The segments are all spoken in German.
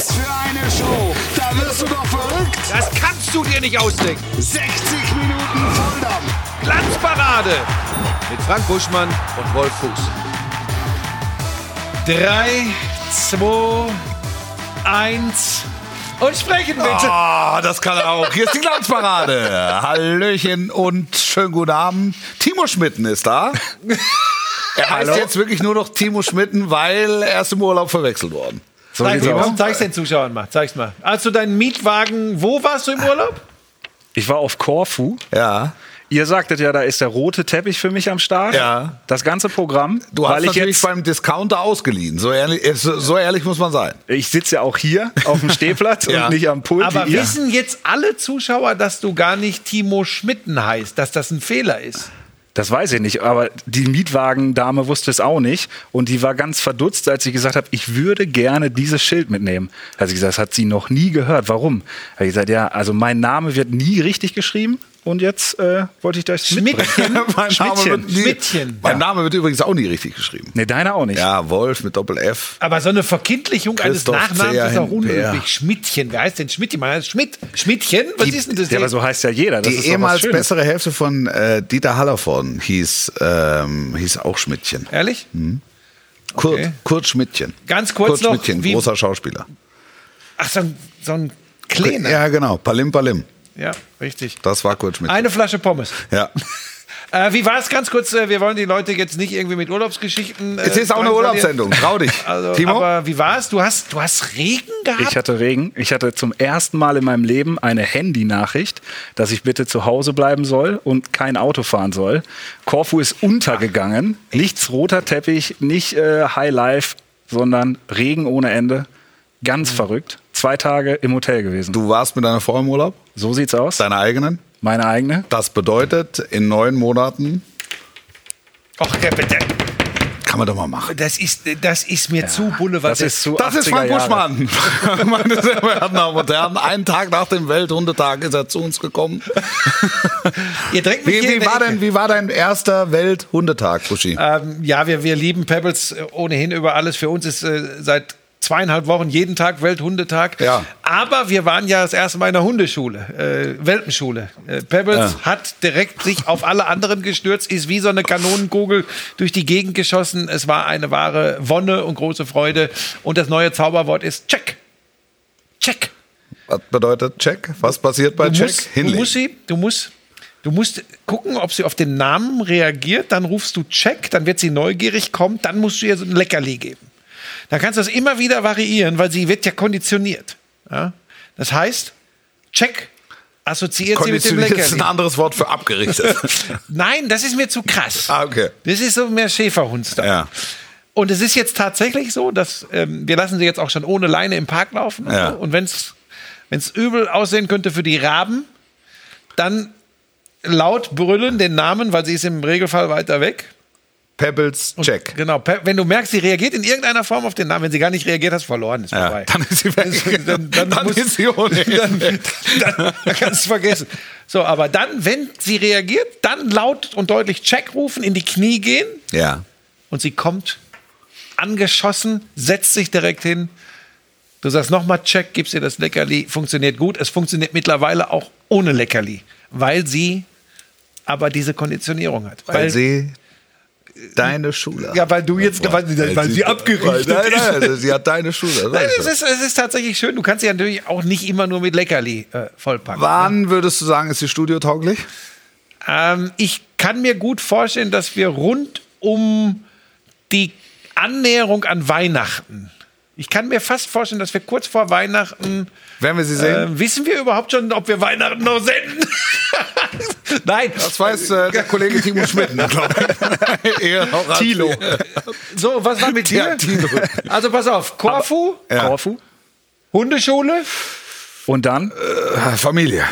Was für eine Show! Da wirst du doch verrückt! Das kannst du dir nicht ausdenken. 60 Minuten Volldampf! Glanzparade mit Frank Buschmann und Wolf Fuß. Drei, zwei, eins und sprechen bitte. Ah, das kann er auch. Hier ist die Glanzparade. Hallöchen und schönen guten Abend. Timo Schmitten ist da. Er heißt jetzt wirklich nur noch Timo Schmitten, weil er ist im Urlaub verwechselt worden. So Zeig, sieht's mal, aus. zeig's den Zuschauern mal. Zeig's mal. Also dein Mietwagen, wo warst du im Urlaub? Ich war auf Korfu. Ja. Ihr sagtet ja, da ist der rote Teppich für mich am Start. Ja. Das ganze Programm. Du hast weil ich natürlich jetzt, beim Discounter ausgeliehen. So ehrlich, äh, so, so ehrlich muss man sein. ich sitze ja auch hier auf dem Stehplatz Ja. und nicht am Pult. Aber wie ihr. wissen jetzt alle Zuschauer, dass du gar nicht Timo Schmitten heißt, dass das ein Fehler ist? Das weiß ich nicht, aber die Mietwagendame wusste es auch nicht und die war ganz verdutzt, als ich gesagt habe, ich würde gerne dieses Schild mitnehmen. Hat sie gesagt, das hat sie noch nie gehört. Warum? Habe ich gesagt, ja, also mein Name wird nie richtig geschrieben und jetzt äh, wollte ich das. Schmidtchen. mein, Name wird nie, Schmidtchen. mein Name wird übrigens auch nie richtig geschrieben. Nee, deiner auch nicht. Ja, Wolf mit Doppel F. Aber so eine Verkindlichung eines Christoph Nachnamens Zeher ist ja. unüblich. Schmidtchen. Wer heißt denn Schmidtchen? Man heißt Schmidt. Schmidtchen? Was Die- ist denn das? Ja, aber so heißt ja jeder. Das Die ist doch was ehemals bessere Hälfte von äh, Dieter Hallervorden hieß, ähm, hieß auch Schmidtchen. Ehrlich? Kurt, Okay. Kurt Schmidtchen. Ganz kurz Kurt noch, Schmidtchen, wie- großer Schauspieler. Ach, so ein, so ein Kleiner. Ja, genau. Palim Palim. Ja, richtig. Das war Kurt Schmidtchen. Eine Flasche Pommes. ja. Äh, wie war es ganz kurz? Äh, wir wollen die Leute jetzt nicht irgendwie mit Urlaubsgeschichten. Äh, Es ist auch eine. Urlaubssendung. Trau dich. Also, Timo? Aber wie war es? Du hast, du hast Regen gehabt? Ich hatte Regen. Ich hatte zum ersten Mal in meinem Leben eine Handynachricht, dass ich bitte zu Hause bleiben soll und kein Auto fahren soll. Korfu ist untergegangen. Nichts roter Teppich, nicht äh, High Life, sondern Regen ohne Ende. Ganz verrückt. Zwei Tage im Hotel gewesen. du warst mit deiner Frau im Urlaub? So sieht's aus. Deine eigenen? Meine eigene. Das bedeutet, in neun Monaten Ach, der, der, kann man doch mal machen. das, ist, das ist mir zu Bulle. was Das ist zu Das ist 80er Frank Jahre. Buschmann. Meine sehr verehrten Damen und Herren, einen Tag nach dem Welthundetag ist er zu uns gekommen. Ihr drängt mich Wie, wie, war denn, wie war dein erster Welthundetag, Buschi? Ähm, ja, wir, wir lieben Pebbles ohnehin über alles. Für uns ist äh, seit zweieinhalb Wochen jeden Tag Welthundetag. Ja. Aber wir waren ja das erste Mal in der Hundeschule, äh, Welpenschule. Äh, Pebbles Ja. hat direkt sich auf alle anderen gestürzt, ist wie so eine Kanonenkugel durch die Gegend geschossen. Es war eine wahre Wonne und große Freude. Und das neue Zauberwort ist Check. Check. Was bedeutet Check? Was passiert bei Du Check? musst, du musst sie, du musst, du musst gucken, ob sie auf den Namen reagiert. Dann rufst du Check, dann wird sie neugierig, kommt, dann musst du ihr so ein Leckerli geben. Dann kannst du das immer wieder variieren, weil sie wird ja konditioniert. Ja? Das heißt, Check assoziiert sie mit dem Konditioniert ist ein Leckerli. anderes Wort für abgerichtet. Nein, das ist mir zu krass. ah, okay. Das ist so mehr Schäferhundstyle. Ja. Und es ist jetzt tatsächlich so, dass ähm, wir lassen sie jetzt auch schon ohne Leine im Park laufen. Und, Ja. so. und wenn es übel aussehen könnte für die Raben, dann laut brüllen den Namen, weil sie ist im Regelfall weiter weg. Pebbles Check. Genau. pe- Wenn du merkst, sie reagiert in irgendeiner Form auf den Namen, wenn sie gar nicht reagiert, hast du verloren. Ist Ja, vorbei. dann ist sie weg. Dann, dann, Dann musst- ist sie ohnehin dann, dann, dann kannst du es vergessen. So, aber dann, wenn sie reagiert, dann laut und deutlich Check rufen, in die Knie gehen Ja. und sie kommt angeschossen, setzt sich direkt hin. Du sagst nochmal Check, gibst ihr das Leckerli, funktioniert gut. Es funktioniert mittlerweile auch ohne Leckerli, weil sie aber diese Konditionierung hat. Weil, sie deine Schule ja, weil du jetzt, weil, weil, weil sie abgerichtet Nein, nein, also sie hat deine Schule. Nein, es ist, es ist tatsächlich schön. Du kannst sie natürlich auch nicht immer nur mit Leckerli äh, vollpacken. Wann würdest du sagen, ist sie studiotauglich? Ähm, ich kann mir gut vorstellen, dass wir rund um die Annäherung an Weihnachten, ich kann mir fast vorstellen, dass wir kurz vor Weihnachten, Werden wir sie sehen? äh, wissen wir überhaupt schon, ob wir Weihnachten noch senden? Nein, das weiß äh, der Kollege Timo Schmidt, glaube ich. Tilo. So, was war mit dir? Ja, Tilo. Also pass auf, Korfu, Ja. Korfu. Hundeschule, Und dann? Äh, Familie.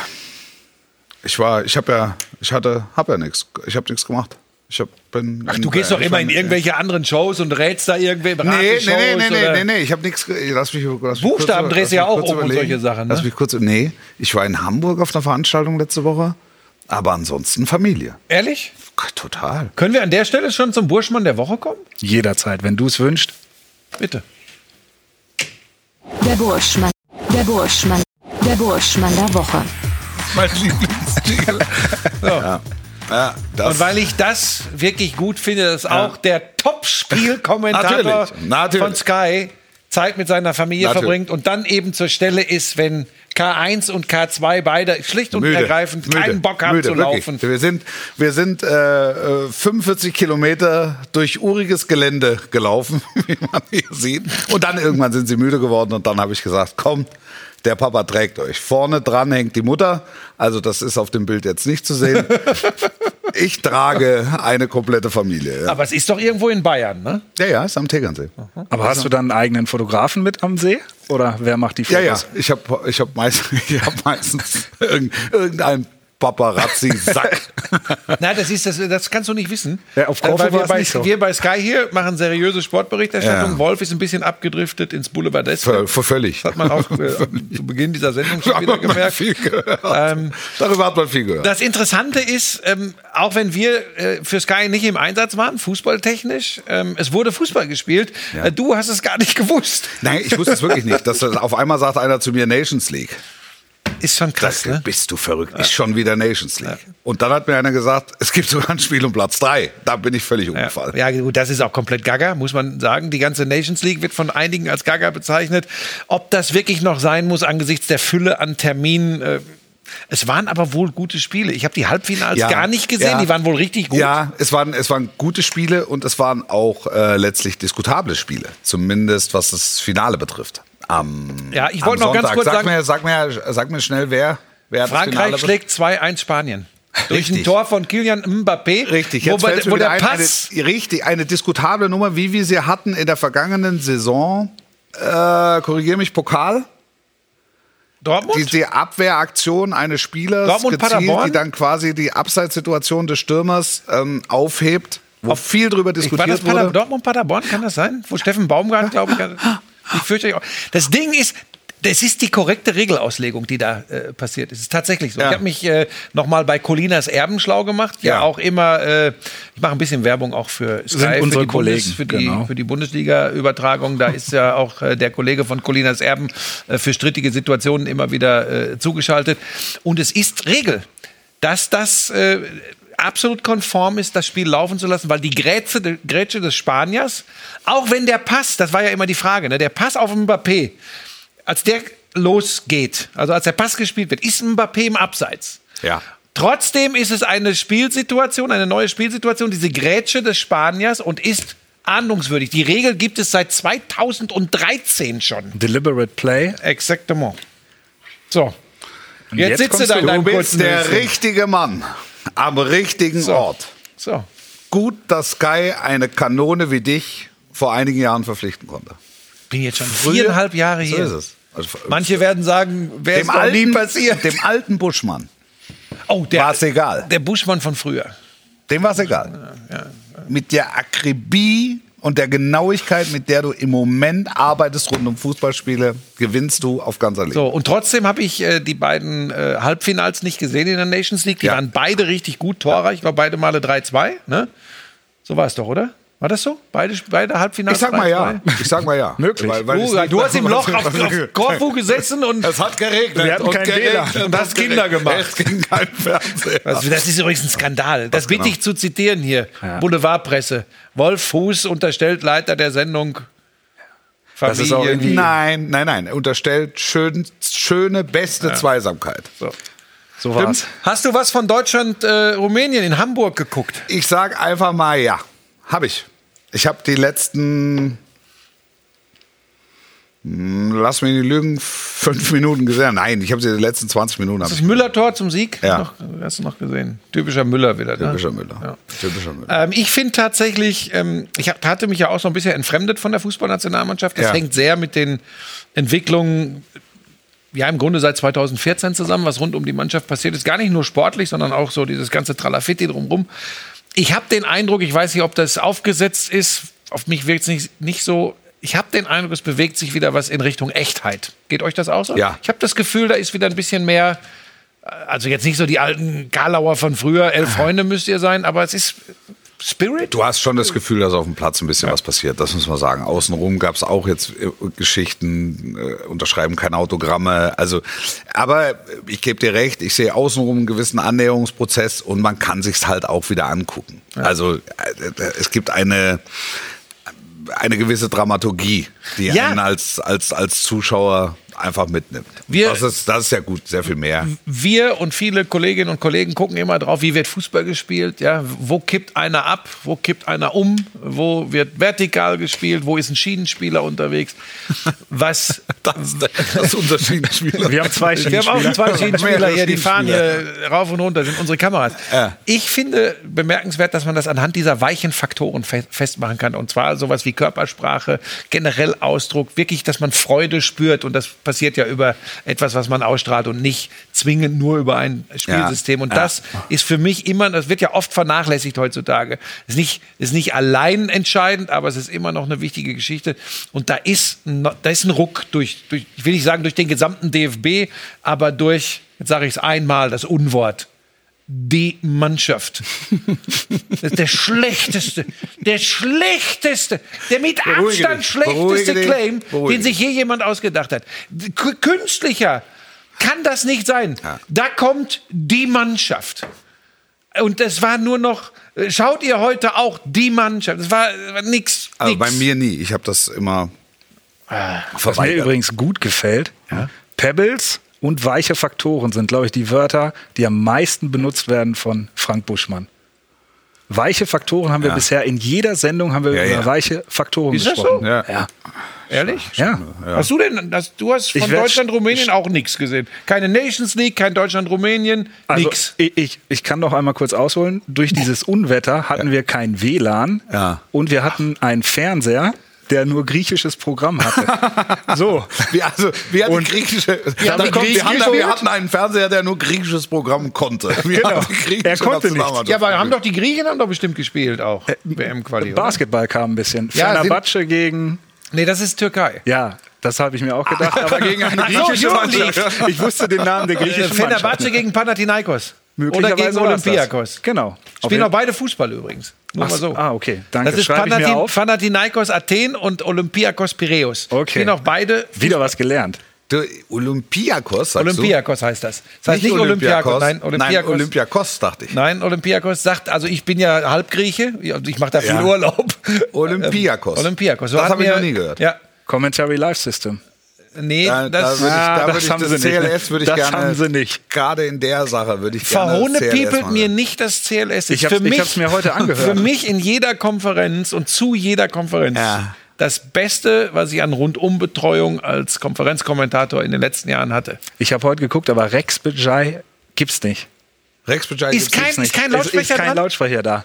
Ich war, ich habe ja, ich hatte, habe ja nichts. Ich habe nichts gemacht. Ich hab, bin. Ach, du gehst doch immer in irgendwelche anderen Shows und rätst da irgendwie Nee, nee, nee, nee, nee, nee, nee, ich habe nichts. Lass mich, lass Buchstaben drehst du ja auch um und solche Sachen, ne? Lass mich kurz. Nee, ich war in Hamburg auf einer Veranstaltung letzte Woche, aber ansonsten Familie. Ehrlich? Total. Können wir an der Stelle schon zum Burschmann der Woche kommen? Jederzeit, wenn du es wünschst. Bitte. Der Burschmann. Der Burschmann. Der Burschmann der Woche. Mein Lieblingsjingle. ja. Ja, Und weil ich das wirklich gut finde, dass auch der Top-Spielkommentator von Sky Zeit mit seiner Familie Natürlich. verbringt und dann eben zur Stelle ist, wenn K1 und K2 beide schlicht und ergreifend keinen Bock haben müde, zu wirklich. laufen. Wir sind, wir sind äh, äh, 45 Kilometer durch uriges Gelände gelaufen, wie man hier sieht. Und dann irgendwann sind sie müde geworden und dann habe ich gesagt, komm, der Papa trägt euch. Vorne dran hängt die Mutter, also das ist auf dem Bild jetzt nicht zu sehen. Ich trage eine komplette Familie. Ja, Aber es ist doch irgendwo in Bayern, ne? ja, ja ist am Tegernsee. Aber hast du dann einen eigenen Fotografen mit am See? Oder wer macht die Ja, Fotos? ja, ich habe ich hab meist, ich hab meistens irgend- irgendein Paparazzi-Sack. Nein, das ist das, das kannst du nicht wissen. Ja, auf Korfu weil wir bei, nicht so. wir bei Sky hier machen seriöse Sportberichterstattung. Ja. Wolf ist ein bisschen abgedriftet ins Boulevardeske. Vö- vö- völlig. Das hat man auch äh, zu Beginn dieser Sendung schon wieder gemerkt. viel gehört. Ähm, Darüber hat man viel gehört. Das Interessante ist, ähm, auch wenn wir äh, für Sky nicht im Einsatz waren, fußballtechnisch, ähm, es wurde Fußball gespielt. Äh, du hast es gar nicht gewusst. Nein, ich wusste es wirklich nicht. Dass das auf einmal sagt einer zu mir Nations League. Ist schon krass, ne? Bist du verrückt? Ist schon wieder Nations League. Und dann hat mir einer gesagt, es gibt sogar ein Spiel um Platz drei. Da bin ich völlig Ja, umgefallen. ja, gut, das ist auch komplett Gaga, muss man sagen. Die ganze Nations League wird von einigen als Gaga bezeichnet. Ob das wirklich noch sein muss angesichts der Fülle an Terminen. Äh, es waren aber wohl gute Spiele. Ich habe die Halbfinals Ja. gar nicht gesehen. Ja. Die waren wohl richtig gut. Ja, es waren, es waren gute Spiele und es waren auch äh, letztlich diskutable Spiele. Zumindest was das Finale betrifft. Am, Ja, ich wollte noch ganz kurz sag sagen- Mir, sag, mir, sag mir schnell, wer, wer hat das Finale Frankreich schlägt 2-1 Spanien. Durch ein Richtig. Tor von Kilian Mbappé. Richtig, wo, jetzt wo wieder der ein, Pass. eine, richtig, eine diskutable Nummer, wie wir sie hatten in der vergangenen Saison. Äh, Korrigiere mich, Pokal. Dortmund? Die, die Abwehraktion eines Spielers Dortmund, gezielt, Paderborn? die dann quasi die Abseitssituation des Stürmers ähm, aufhebt, wo viel drüber Ich, war das diskutiert wurde. Dortmund, Paderborn, kann das sein? Wo Steffen Baumgart, glaube ich, ich fürchte auch. Das Ding ist, das ist die korrekte Regelauslegung, die da äh, passiert ist. Es ist tatsächlich so. Ja. Ich habe mich äh, noch mal bei Colinas Erben schlau gemacht. Ja, Ja. auch immer, äh, ich mache ein bisschen Werbung auch für Sky, Sind für unsere Bundes, Kollegen, für die, genau. für die Bundesliga-Übertragung. Da ist ja auch äh, der Kollege von Colinas Erben äh, für strittige Situationen immer wieder äh, zugeschaltet. Und es ist Regel, dass das äh, absolut konform ist, das Spiel laufen zu lassen, weil die Grätsche, die Grätsche des Spaniers, auch wenn der Pass, das war ja immer die Frage, ne, der Pass auf Mbappé, als der losgeht, also als der Pass gespielt wird, ist Mbappé im Abseits. Ja. Trotzdem ist es eine Spielsituation, eine neue Spielsituation, diese Grätsche des Spaniers und ist ahndungswürdig. Die Regel gibt es seit 2013 schon. Deliberate Play. Exactement. So. Jetzt, jetzt sitzt du da du. in deinem Du bist der richtige Mann am richtigen So. Ort. So. Gut, dass Sky eine Kanone wie dich vor einigen Jahren verpflichten konnte. Bin jetzt schon viereinhalb Jahre So hier. ist es. Also, Manche werden sagen, wer ist dem noch nie alten, passiert. dem alten Buschmann oh, der, war es egal. der Buschmann von früher. Dem war es egal. Mit der Akribie und der Genauigkeit, mit der du im Moment arbeitest rund um Fußballspiele, gewinnst du auf ganzer Linie. So, und trotzdem habe ich äh, die beiden äh, Halbfinals nicht gesehen in der Nations League. Die Ja. waren beide richtig gut torreich. Ich glaube, beide Male 3-2. Ne? So war es doch, oder? War das so? Beide, beide Halbfinals Ich sag mal 3-2? ja. Ich sag mal ja. Möglich. Weil, weil nicht- du hast im Loch auf, auf Korfu gesessen und Es hat geregnet. Wir hatten und kein geregnet und hast Kinder gemacht. Es ging kein Fernseher. Also, das ist übrigens ein Skandal. Das bitte genau. ich zu zitieren hier. Boulevardpresse. Wolf Fuß unterstellt Leiter der Sendung. Das ist auch Familie. irgendwie- Nein, nein, nein. Unterstellt schön, schöne, beste Zweisamkeit. So. So war's. Hast du was von Deutschland, äh, Rumänien in Hamburg geguckt? Ich sag einfach mal ja. Hab ich. Ich habe die letzten, hm, lass mich nicht lügen, fünf Minuten gesehen. Nein, ich habe sie die letzten 20 Minuten. Das ich. Müller-Tor zum Sieg? Ja. Noch, hast du noch gesehen? Typischer Müller wieder. Ne? Typischer Müller. Ja. Typischer Müller. Ähm, ich finde tatsächlich, ähm, ich hatte mich ja auch so ein bisschen entfremdet von der Fußballnationalmannschaft. Das Ja. hängt sehr mit den Entwicklungen, ja, im Grunde seit 2014 zusammen, was rund um die Mannschaft passiert ist. Gar nicht nur sportlich, sondern auch so dieses ganze Tralafitti drumrum. Ich habe den Eindruck, ich weiß nicht, ob das aufgesetzt ist, auf mich wirkt es nicht, nicht so. Ich habe den Eindruck, es bewegt sich wieder was in Richtung Echtheit. Geht euch das auch so? Ja. Ich habe das Gefühl, da ist wieder ein bisschen mehr, also jetzt nicht so die alten Karlauer von früher, elf Freunde müsst ihr sein, aber es ist Spirit. Du hast schon das Gefühl, dass auf dem Platz ein bisschen was passiert, das muss man sagen. Außenrum gab es auch jetzt äh, Geschichten, äh, unterschreiben keine Autogramme. Also, aber ich gebe dir recht, ich sehe außenrum einen gewissen Annäherungsprozess und man kann sich's halt auch wieder angucken. Also äh, es gibt eine eine gewisse Dramaturgie, die Ja. einen als, als, als Zuschauer einfach mitnimmt. Wir- das, ist, das ist ja gut, sehr viel mehr. wir und viele Kolleginnen und Kollegen gucken immer drauf, wie wird Fußball gespielt, ja, wo kippt einer ab, wo kippt einer um, wo wird vertikal gespielt, wo ist ein Schienenspieler unterwegs, was Das, das ist unser Schiedenspieler. Wir haben zwei wir haben auch zwei Schienenspieler hier, die fahren Schienenspieler. hier rauf und runter, sind unsere Kameras. Ja. Ich finde bemerkenswert, dass man das anhand dieser weichen Faktoren fe festmachen kann. Und zwar sowas wie Körpersprache, generell Ausdruck, wirklich, dass man Freude spürt. Und das passiert ja über etwas, was man ausstrahlt und nicht zwingend nur über ein Spielsystem. Und Ja. das ist für mich immer, das wird ja oft vernachlässigt heutzutage. Ist nicht, ist nicht allein entscheidend, aber es ist immer noch eine wichtige Geschichte. Und da ist, da ist ein Ruck durch, durch, ich will nicht sagen durch den gesamten DFB, aber durch, jetzt sage ich es einmal, das Unwort. Die Mannschaft. Das ist der schlechteste, der schlechteste, der mit Beruhige Abstand dich, schlechteste dich, Claim, beruhige den sich je jemand ausgedacht hat. K künstlicher kann das nicht sein. Ja. Da kommt die Mannschaft. Und es war nur noch, äh, schaut ihr heute auch die Mannschaft. Es war, war nix. Also bei mir nie. Ich habe das immer Was mir übrigens gut gefällt, Pebbles und weiche Faktoren sind, glaube ich, die Wörter, die am meisten benutzt werden von Frank Buschmann. Weiche Faktoren haben wir Ja. bisher in jeder Sendung haben wir Ja, über ja. weiche Faktoren Ist das gesprochen. so? Ja. Ja. Ehrlich? Ja. Hast du denn, das, du hast von Deutschland, Rumänien auch nichts gesehen. Keine Nations League, kein Deutschland, Rumänien, Also, nix. ich, ich, ich kann noch einmal kurz ausholen. Durch dieses Unwetter hatten wir kein WLAN Ja. und wir hatten einen Fernseher, der nur griechisches Programm hatte. so. Wir, also, wir hatten Und- griechische. Wir die kommt, wir, hatten, wir hatten einen Fernseher, der nur griechisches Programm konnte. Wir Genau. hatten Er konnte nicht. Ja, aber haben doch die Griechen haben doch bestimmt gespielt auch. WM-Quali. oder? Basketball kam ein bisschen. Ja, Fenerbahce gegen Nee, das ist Türkei. Ja, das habe ich mir auch gedacht, aber gegen eine griechische. Mannschaft. Ich wusste den Namen der Äh, griechischen Mannschaft. Fenerbahce gegen Panathinaikos. Oder gegen. Olympiakos. Genau. Spielen auch beide Fußball übrigens. Nur Ach mal so. Ah, okay. Danke. Das ist Schreibe ich mir auf. Panathinaikos Athen und Olympiakos Piräus. Okay. Spielen auch beide. Wieder was gelernt. Du, Olympiakos, sagst Olympiakos heißt das. Das heißt du? nicht Olympiakos. Nein, Nein, Olympiakos. Olympiakos, dachte ich. Nein, Olympiakos sagt, also ich bin ja Halbgrieche, ich mache da viel Ja. Urlaub. Olympiakos. Ähm, Olympiakos. So Das habe ich noch nie gehört. Ja. Commentary Live System. Nee, Da, da das, würde ich, Ah, da das ich haben das sie nicht. CLS würde ich Das gerne. haben sie nicht. Gerade in der Sache würde ich gerne. Verhohne CLS piepelt machen. mir nicht das CLS. Ich Ist ich mich, hab's mir heute angehört. Für mich in jeder Konferenz und zu jeder Konferenz Ja. das Beste, was ich an Rundumbetreuung als Konferenzkommentator in den letzten Jahren hatte. Ich habe heute geguckt, aber Rex Bejai gibt's nicht. Rex Bescheid Ist kein- nicht. kein Es Lautsprecher ist kein dran? Lautsprecher da.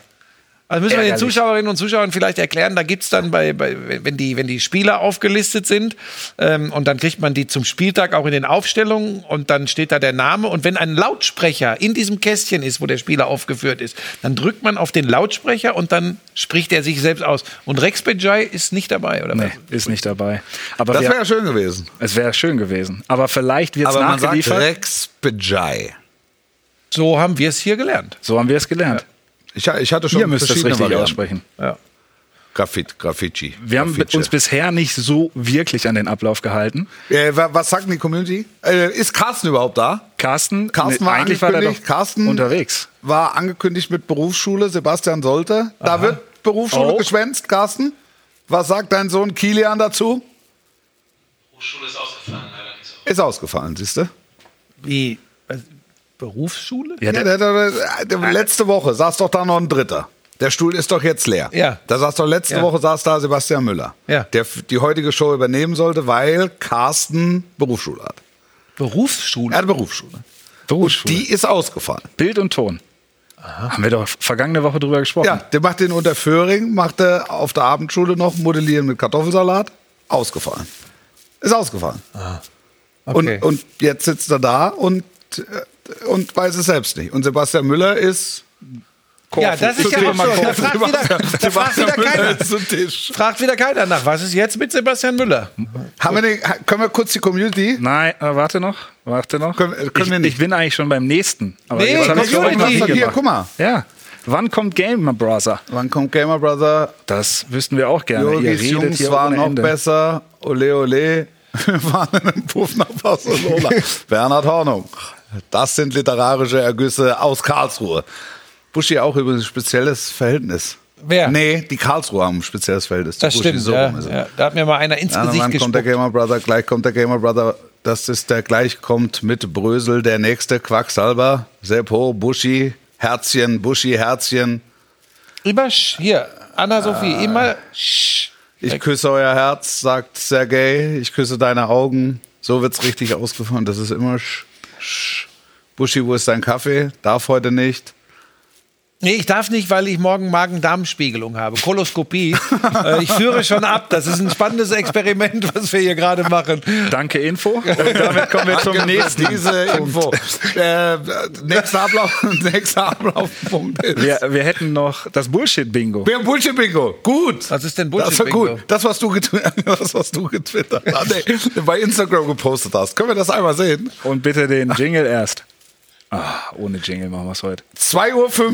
Also müssen wir den. Zuschauerinnen und Zuschauern vielleicht erklären, da gibt's dann bei, bei wenn, die, wenn die Spieler aufgelistet sind ähm, und dann kriegt man die zum Spieltag auch in den Aufstellungen und dann steht da der Name und wenn ein Lautsprecher in diesem Kästchen ist, wo der Spieler aufgeführt ist, dann drückt man auf den Lautsprecher und dann spricht er sich selbst aus. Und Rex Bejai ist nicht dabei, oder Nee, was? ist nicht dabei. Aber Das wäre schön gewesen. es wäre schön gewesen. Aber vielleicht wird es Aber man sagt nachgeliefert. Rex Bejai. So haben wir es hier gelernt. so haben wir es gelernt. Ich, ich hatte schon Ihr müsst verschiedene richtig Varianten. aussprechen. Ja. Graffit, Graffiti. Wir haben Graffice. uns bisher nicht so wirklich an den Ablauf gehalten. Äh, wa- was sagt denn die Community? Äh, ist Carsten überhaupt da? Carsten, Carsten ne, war eigentlich war der doch angekündigt. Carsten unterwegs. war angekündigt mit Berufsschule. Sebastian sollte. Da wird Berufsschule Oh. geschwänzt, Carsten. Was sagt dein Sohn Kilian dazu? Hochschule ist ausgefallen, leider nicht so. Ist ausgefallen, siehst du? Wie? Berufsschule? Ja, der, der, der, der, letzte Woche saß doch da noch ein Dritter. Der Stuhl ist doch jetzt leer. Ja. Da saß doch letzte Ja. Woche saß da Sebastian Müller, Ja. der die heutige Show übernehmen sollte, weil Carsten Berufsschule hat. Berufsschule? Er hat Berufsschule. Berufsschule. Die ist ausgefallen. Bild und Ton. Haben wir doch vergangene Woche drüber gesprochen. Ja, der macht den unter Föhring, macht er auf der Abendschule noch Modellieren mit Kartoffelsalat. Ausgefallen. Ist ausgefallen. Okay. Und, und jetzt sitzt er da und, äh, und weiß es selbst nicht. Und Sebastian Müller ist. ja, das ist ja auch so. Da Korfu. fragt wieder, da fragt wieder Müller keiner. ist zum Tisch. Fragt wieder keiner nach. Was ist jetzt mit Sebastian Müller? Haben wir den, können wir kurz die Community? Nein, äh, warte noch, warte noch. Können- können ich, wir nicht. ich bin eigentlich schon beim nächsten. Aber Nee, jetzt Community. mal Hier, guck mal. Ja. Wann kommt Gamer Brother? Wann kommt Gamer Brother? Das wüssten wir auch gerne. Ihr Jogis redet Jungs hier war ohne noch Ende. besser. Ole, ole. Wir waren in einem Puff nach Barcelona. Bernhard Hornung. Das sind literarische Ergüsse aus Karlsruhe. Buschi auch übrigens ein spezielles Verhältnis. Wer? Nee, die Karlsruhe haben ein spezielles Verhältnis. Das Buschi. stimmt, So ja, ja. Da hat mir mal einer ins Ja, Gesicht wann kommt der gespuckt. Gamer Brother? Gleich kommt der Gamer Brother. Das ist der gleich kommt mit Brösel, der nächste Quacksalber. Seppo, Buschi, Herzchen, Buschi, Herzchen. Immer sch- hier, Anna-Sophie, Ah. immer sch- Ich küsse euer Herz, sagt Sergej. Ich küsse deine Augen. So wird's richtig ausgefahren. Das ist immer sch, sch. Buschi, wo ist dein Kaffee? Darf heute nicht. Nee, ich darf nicht, weil ich morgen Magen-Darm-Spiegelung habe. Koloskopie. äh, ich führe schon ab. Das ist ein spannendes Experiment, was wir hier gerade machen. Danke, Info. Und damit kommen wir zum nächsten. Diese Info. äh, nächster, Ablauf, nächster Ablaufpunkt ist. Wir, wir hätten noch das Bullshit-Bingo. Wir haben Bullshit-Bingo. Gut. Was ist denn Das war Bullshit-Bingo? gut. Das, was du, das, was du getwittert ah, nee, bei Instagram gepostet hast. Können wir das einmal sehen? Und bitte den Jingle erst. Ah, ohne Jingle machen wir es heute. 2.05 Uhr.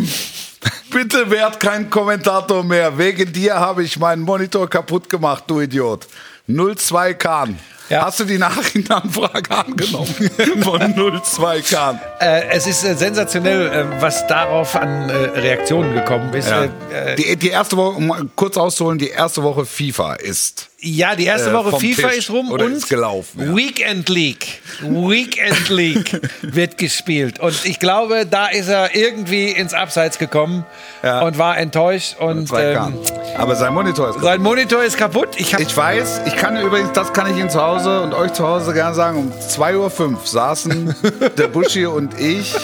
Bitte werd kein Kommentator mehr. Wegen dir habe ich meinen Monitor kaputt gemacht, du Idiot. 02 Kahn. Ja. Hast du die Nachrichtenanfrage angenommen? Von 02 Kahn. Äh, es ist äh, sensationell, äh, was darauf an äh, Reaktionen gekommen ist. Ja. Äh, äh, Die, die erste Woche, um kurz auszuholen, die erste Woche FIFA ist. ja, die erste Woche FIFA Tisch ist rum und ist gelaufen, ja. Weekend League. Weekend League wird gespielt. Und ich glaube, da ist er irgendwie ins Abseits gekommen Ja. und war enttäuscht. Und ähm, Aber sein Monitor ist kaputt. sein Monitor ist kaputt. Ich Ich weiß, ich kann übrigens, das kann ich Ihnen zu Hause und euch zu Hause gerne sagen, um 2.05 Uhr saßen der Buschi und ich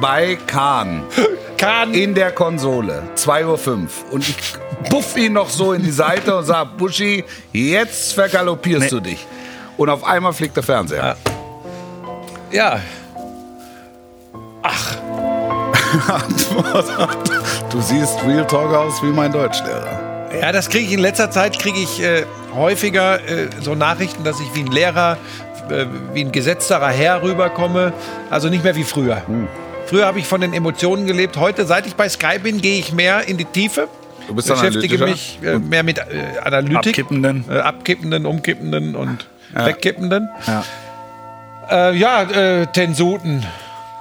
bei Kahn Kahn, in der Konsole. 2.05 Uhr. Und ich puff ihn noch so in die Seite und sag, Buschi, jetzt vergaloppierst du dich. Und auf einmal fliegt der Fernseher. ja, Du siehst Real Talk aus wie mein Deutschlehrer. Ja, das kriege ich in letzter Zeit kriege ich äh, häufiger äh, so Nachrichten, dass ich wie ein Lehrer, äh, wie ein gesetzterer Herr rüberkomme. Also nicht mehr wie früher. Hm. Früher habe ich von den Emotionen gelebt. Heute, seit ich bei Sky bin, gehe ich mehr in die Tiefe. Du bist beschäftige analytischer? mich äh, mehr mit äh, Analytik, Abkippenden. äh, abkippenden, umkippenden und wegkippenden. Ja. Äh, ja, äh, Tensuten.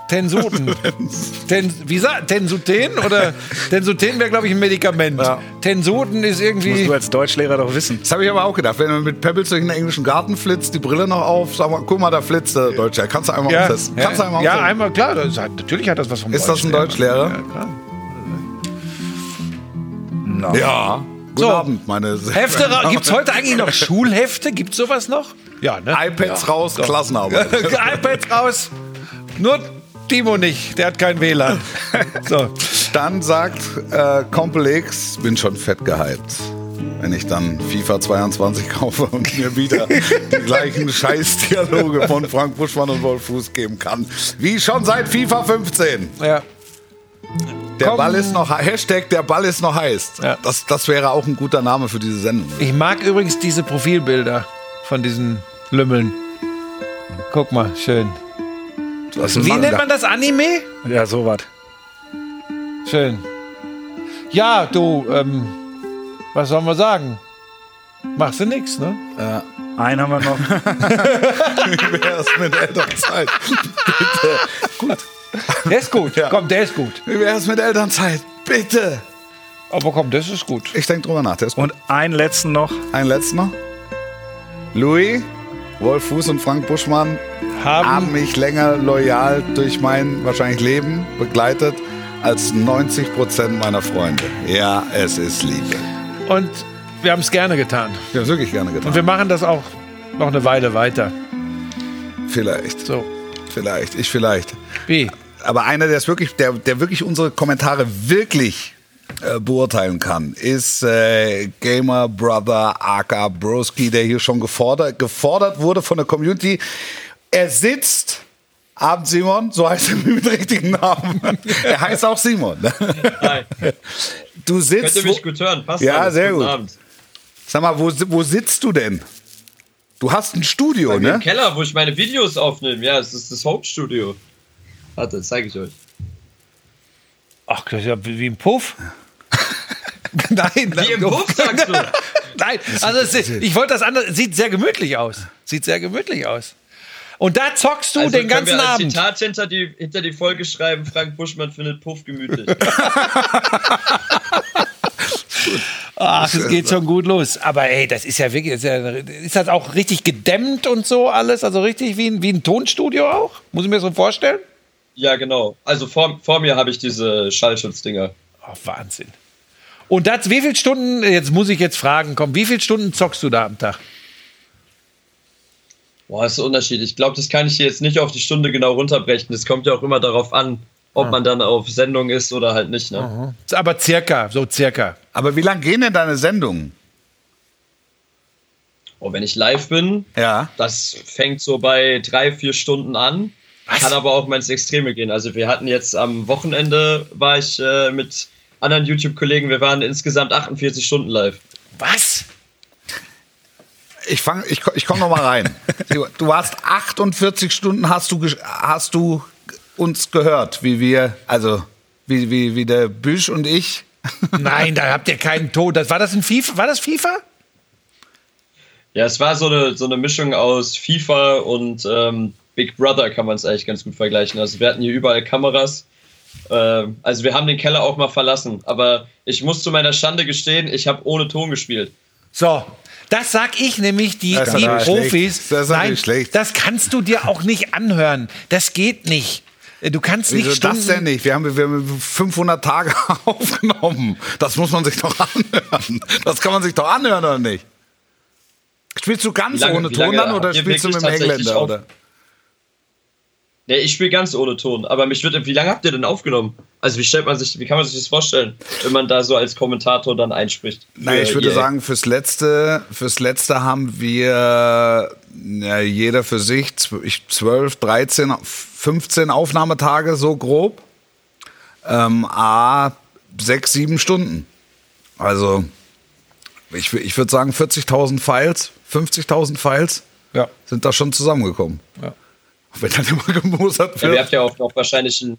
Tensuten. Ten, wie sagt Tensuten oder Tensuten wäre glaube ich ein Medikament. Ja. Tensuten ist Musst irgendwie du als Deutschlehrer doch wissen. Das habe ich aber auch gedacht. Wenn du mit Pebbles durch den englischen Garten flitzt, die Brille noch auf, sag mal, guck mal, da flitzt der Deutsche. Kannst du einmal Ja, umsetzen. Kannst du ja, einmal ja umsetzen. einmal klar. Das hat, natürlich hat das was vom Ist das ein Deutschlehrer? Ja, klar. Ja. Guten So. Abend, meine sehr Hefte Gibt es heute eigentlich noch Schulhefte? Gibt es sowas noch? Ja, ne? iPads raus, Klassenarbeit. iPads raus. Nur Timo nicht. Der hat kein WLAN. So. Dann sagt äh, Complex, bin schon fett gehypt. Wenn ich dann FIFA 22 kaufe und mir wieder die gleichen Scheißdialoge von Frank Buschmann und Wolf Fuß geben kann, wie schon seit FIFA 15. Ja. Der Komm. Ball ist noch Hashtag der Ball ist noch heiß. Ja. Das, das wäre auch ein guter Name für diese Sendung. Ich mag übrigens diese Profilbilder von diesen Lümmeln. Guck mal, schön. Ist Wie nennt man das? Anime? Ja, sowas. Schön. Ja, du, ähm, was sollen wir sagen? Machst du nix, ne? Einen haben wir noch. Wie wär's mit Elternzeit? Der ist gut. Ja. Komm, der ist gut. Wie wär's mit Elternzeit? Bitte. Aber komm, das ist gut. Ich denke drüber nach. Der ist gut. Und einen letzten noch. Ein letzter. Louis, Wolf Fuß und Frank Buschmann haben Haben, mich länger loyal durch mein wahrscheinlich Leben begleitet als 90 Prozent meiner Freunde. Ja, es ist Liebe. und wir haben es gerne getan. Ich habe wirklich gerne getan. Und wir machen das auch noch eine Weile weiter. vielleicht, So. vielleicht, ich vielleicht. Wie? Aber einer, der es wirklich, der, der wirklich unsere Kommentare wirklich äh, beurteilen kann, ist äh, Gamer Brother Aka Broski, der hier schon gefordert, gefordert wurde von der Community. Er sitzt. Abend Simon, so heißt er mit richtigen Namen. Er heißt auch Simon. Hi. Du Könnt sitzt. ihr mich gut hören? Passt Ja, alles. sehr Guten gut. Abend. sag mal, wo, wo sitzt du denn? Du hast ein Studio, ne? Im Keller, wo ich meine Videos aufnehme. Ja, es ist das Home-Studio. Warte, zeige ich euch. Ach, das ist ja wie ein Puff. Nein, Wie im Puff, sagst du? Nein, also es ist, ich wollte das andere. Sieht sehr gemütlich aus. Sieht sehr gemütlich aus. Und da zockst du Also den können ganzen wir als Abend. Zitat hinter die, hinter die Folge schreiben, Frank Buschmann findet Puff gemütlich. Ach, es geht schon gut los. Aber ey, das ist ja wirklich. Ist, ja, ist das auch richtig gedämmt und so alles? Also richtig wie ein, wie ein Tonstudio auch? Muss ich mir das so vorstellen? Ja, genau. Also vor, vor mir habe ich diese Schallschutzdinger. Oh, Wahnsinn. Und das, wie viele Stunden, jetzt muss ich jetzt fragen, komm, wie viele Stunden zockst du da am Tag? Boah, ist so unterschiedlich. Ich glaube, das kann ich hier jetzt nicht auf die Stunde genau runterbrechen. Das kommt ja auch immer darauf an, ob man dann auf Sendung ist oder halt nicht. Ne? Aber circa, so circa. Aber wie lang gehen denn deine Sendungen? Und wenn ich live bin, Ja. das fängt so bei drei, vier Stunden an. Kann aber auch mal ins Extreme gehen. Also wir hatten jetzt am Wochenende, war ich äh, mit anderen YouTube-Kollegen, wir waren insgesamt 48 Stunden live. Was? Ich fang, ich, ich komme noch mal rein. Du warst 48 Stunden, hast du, hast du uns gehört, wie wir, also wie, wie, wie der Büsch und ich. Nein, da habt ihr keinen Ton. Das, war das ein FIFA? War das FIFA? Ja, es war so eine, so eine Mischung aus FIFA und ähm, Big Brother, kann man es eigentlich ganz gut vergleichen. Also wir hatten hier überall Kameras. Ähm, also wir haben den Keller auch mal verlassen. Aber ich muss zu meiner Schande gestehen, ich habe ohne Ton gespielt. So, das sag ich nämlich, die, Das die Profis. schlecht. Das Nein, schlecht. das kannst du dir auch nicht anhören. Das geht nicht. Du kannst Wieso nicht das Stunden. denn nicht? Wir haben, wir haben 500 Tage aufgenommen. Das muss man sich doch anhören. Das kann man sich doch anhören, oder nicht? Spielst du ganz lange- ohne Ton dann oder spielst du mit dem Engländer? auf- Oder? Nee, ich spiele ganz ohne Ton. Aber mich würde, wie lange habt ihr denn aufgenommen? Also wie stellt man sich, wie kann man sich das vorstellen, wenn man da so als Kommentator dann einspricht? Nein, ich würde EA? sagen, fürs letzte, fürs letzte haben wir ja, jeder für sich zw- ich- 12, 13, 15 Aufnahmetage, so grob. Ähm, A, 6, 7 Stunden. Also, ich, ich würde sagen, 40.000 Files, 50.000 Files Ja. sind da schon zusammengekommen. Ja. Wenn dann immer gemosert Ja, ihr wird. habt ja auch noch wahrscheinlich ein,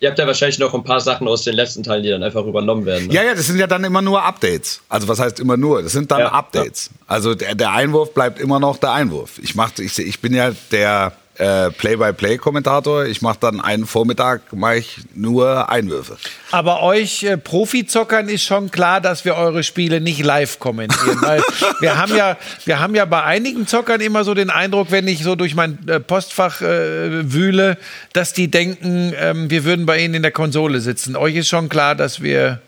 ihr habt ja wahrscheinlich noch ein paar Sachen aus den letzten Teilen, die dann einfach übernommen werden. Ne? Ja, ja, das sind ja dann immer nur Updates. Also was heißt immer nur? Das sind dann Ja, Updates. Also der, der Einwurf bleibt immer noch der Einwurf. Ich mach, ich, ich bin ja der äh, Play-by-Play-Kommentator. Ich mache dann einen Vormittag mache ich nur Einwürfe. Aber euch äh, Profizockern ist schon klar, dass wir eure Spiele nicht live kommentieren. Weil wir haben ja, wir haben ja bei einigen Zockern immer so den Eindruck, wenn ich so durch mein äh, Postfach äh, wühle, dass die denken, ähm, wir würden bei ihnen in der Konsole sitzen. Euch ist schon klar, dass wir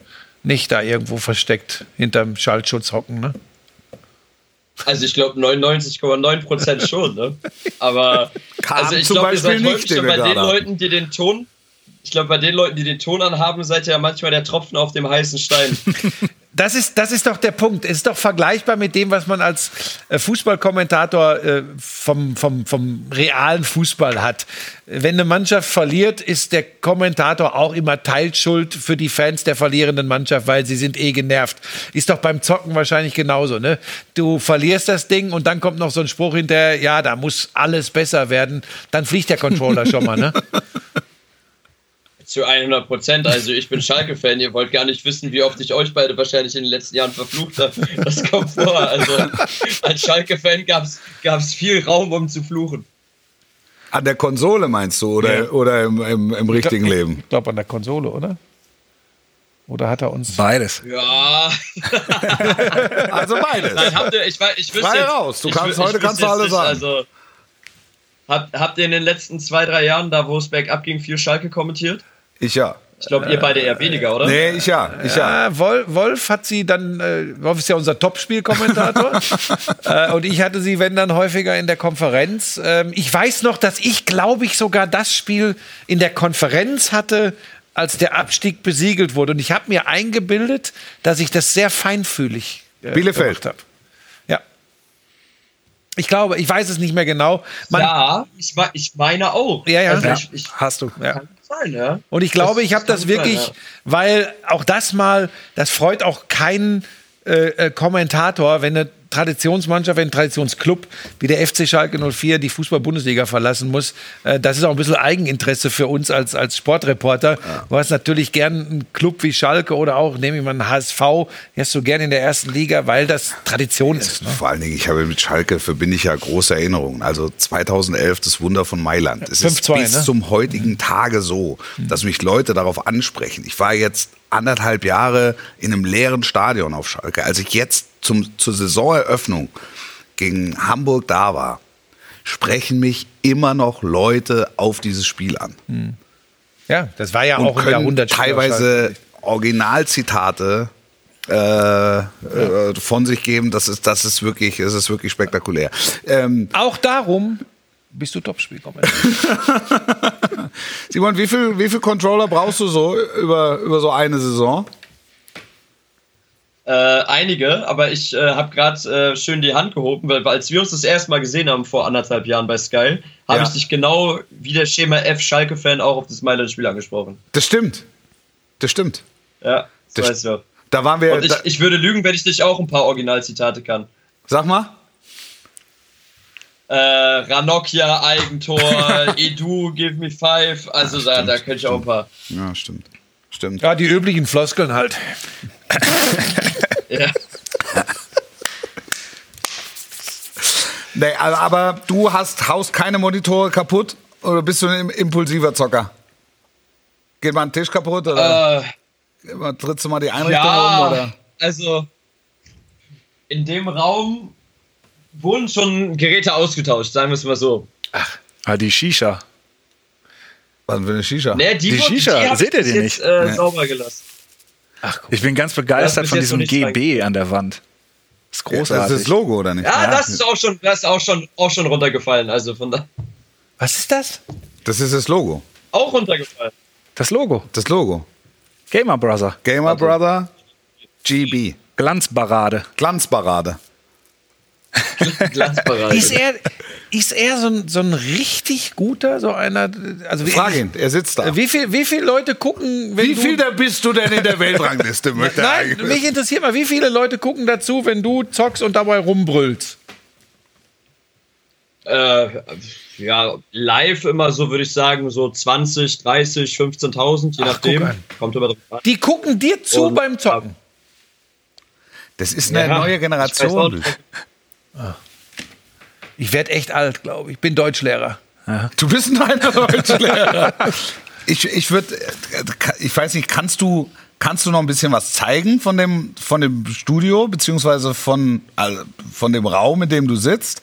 nicht da irgendwo versteckt hinterm Schaltschutz hocken, ne? Also ich glaube 99,9 Prozent schon, ne? Aber Kam also ich glaube, ihr seid häufig nicht, schon bei den Leuten, die den Ton, ich glaube, bei den Leuten, die den Ton anhaben, seid ihr ja manchmal der Tropfen auf dem heißen Stein. Das ist, das ist doch der Punkt. Es ist doch vergleichbar mit dem, was man als äh, Fußballkommentator äh, vom, vom, vom realen Fußball hat. Wenn eine Mannschaft verliert, ist der Kommentator auch immer Teilschuld für die Fans der verlierenden Mannschaft, weil sie sind eh genervt. Ist doch beim Zocken wahrscheinlich genauso. Ne? Du verlierst das Ding und dann kommt noch so ein Spruch hinterher, ja, da muss alles besser werden. Dann fliegt der Controller schon mal. Ne? Zu 100 Prozent. Also ich bin Schalke-Fan. Ihr wollt gar nicht wissen, wie oft ich euch beide wahrscheinlich in den letzten Jahren verflucht habe. Das kommt vor. Also als Schalke-Fan gab es viel Raum, um zu fluchen. An der Konsole meinst du oder, Ja. oder im, im, im richtigen Leben? Ich glaube an der Konsole, oder? Oder hat er uns. Beides. Ja, Also beides. Nein, habt ihr, ich, weiß- ich wüsste Frei jetzt, raus, du kannst- ich heute kannst du alles sagen. Also, habt, habt ihr in den letzten zwei, drei Jahren, da wo es bergab ging, viel Schalke kommentiert? Ich ja. Ich glaube, ihr beide eher weniger, oder? Nee, ich ja. Ich ja. Ja, Wolf, Wolf hat sie dann, äh, Wolf ist ja unser Topspielkommentator. äh, und ich hatte sie, wenn dann, häufiger in der Konferenz. Ähm, ich weiß noch, dass ich, glaube ich, sogar das Spiel in der Konferenz hatte, als der Abstieg besiegelt wurde. Und ich habe mir eingebildet, dass ich das sehr feinfühlig äh, Bielefeld. gemacht habe. Ja. Ich glaube, ich weiß es nicht mehr genau. Man, ja, ich, ich meine auch. Ja, ja. Also Ja. Ich, ich, Hast du. ja. Sein, ja. Und ich glaube, Das- ich habe das kann sein, wirklich, ja. weil auch das mal, das freut auch keinen äh, äh, Kommentator, wenn du Traditionsmannschaft, wenn ein Traditionsclub wie der FC Schalke 04 die Fußball-Bundesliga verlassen muss, äh, das ist auch ein bisschen Eigeninteresse für uns als, als Sportreporter. Du hast natürlich gern einen Club wie Schalke oder auch, nehme ich mal einen HSV, die hast du gern in der ersten Liga, weil das Tradition ist. Ne? Vor allen Dingen, ich habe mit Schalke verbinde ich ja große Erinnerungen. Also 2011 das Wunder von Mailand. Es ist 5-2, bis ne? zum heutigen Tage so, dass mich Leute darauf ansprechen. Ich war jetzt anderthalb Jahre in einem leeren Stadion auf Schalke. Als ich jetzt zum, zur Saisoneröffnung gegen Hamburg da war, sprechen mich immer noch Leute auf dieses Spiel an. Ja, das war ja und auch können Jahrhundert teilweise Originalzitate äh, äh, von sich geben. Das ist, das ist wirklich, das ist wirklich spektakulär. Ähm, Auch darum bist du Topspielkommen. Simon, wie viel, wie viel Controller brauchst du so über, über so eine Saison? Äh, einige, aber ich äh, habe gerade äh, schön die Hand gehoben, weil, als wir uns das erste Mal gesehen haben vor anderthalb Jahren bei Sky, habe Ja. ich dich genau wie der Schema F Schalke-Fan auch auf das Mailand-Spiel angesprochen. Das stimmt. Das stimmt. Ja, das, Das- weiß ich auch. Da waren wir. Und ich, da, ich würde lügen, wenn ich nicht auch ein paar Originalzitate kann. sag mal. Äh, Ranocchia, Eigentor, Edu, give me five. Also da, da könnte ich auch ein paar. Ja, stimmt. Stimmt. Ja, die üblichen Floskeln halt. Ja. Nee, aber, aber du hast, haust keine Monitore kaputt oder bist du ein impulsiver Zocker? Geht mal ein Tisch kaputt oder Äh, trittst du mal die Einrichtung ja, um? Oder? also in dem Raum wurden schon Geräte ausgetauscht, sagen wir es mal so. Ah, die Shisha. Was für eine Shisha? Nee, die, Die Shisha, die seht ich ihr die nicht? Jetzt, äh, Nee. sauber gelassen. Ich bin ganz begeistert von diesem GB an der Wand. Das ist das ist großartig. das Logo, oder nicht? Ja, das ist auch schon, das ist auch schon, auch schon runtergefallen. Also von da Was ist das? Das ist das Logo. auch runtergefallen. Das Logo. Das Logo. Gamer Brother. Gamer Brother GB. Glanzbarade. Glanzparade. Glanzparade. Ist er, ist er so, ein, so ein richtig guter, so einer? Also Frag ihn, er sitzt da. Wie viel, wie viele Leute gucken, wenn Wie du, viel da bist du denn in der Weltrangliste? möchte Nein, eigentlich- mich interessiert mal, wie viele Leute gucken dazu, wenn du zockst und dabei rumbrüllst? äh, ja, live immer so, würde ich sagen, so 20, 30, 15.000, je Ach, nachdem. Kommt immer drauf an. Die gucken dir zu Und- beim Zocken. Das ist eine Ja, neue ich weiß auch Generation. Nicht. Ich werde echt alt, glaube ich. Ich bin Deutschlehrer. Du bist ein Deutschlehrer. ich ich würde, ich weiß nicht, kannst du, kannst du noch ein bisschen was zeigen von dem, von dem Studio, beziehungsweise von, also von dem Raum, in dem du sitzt?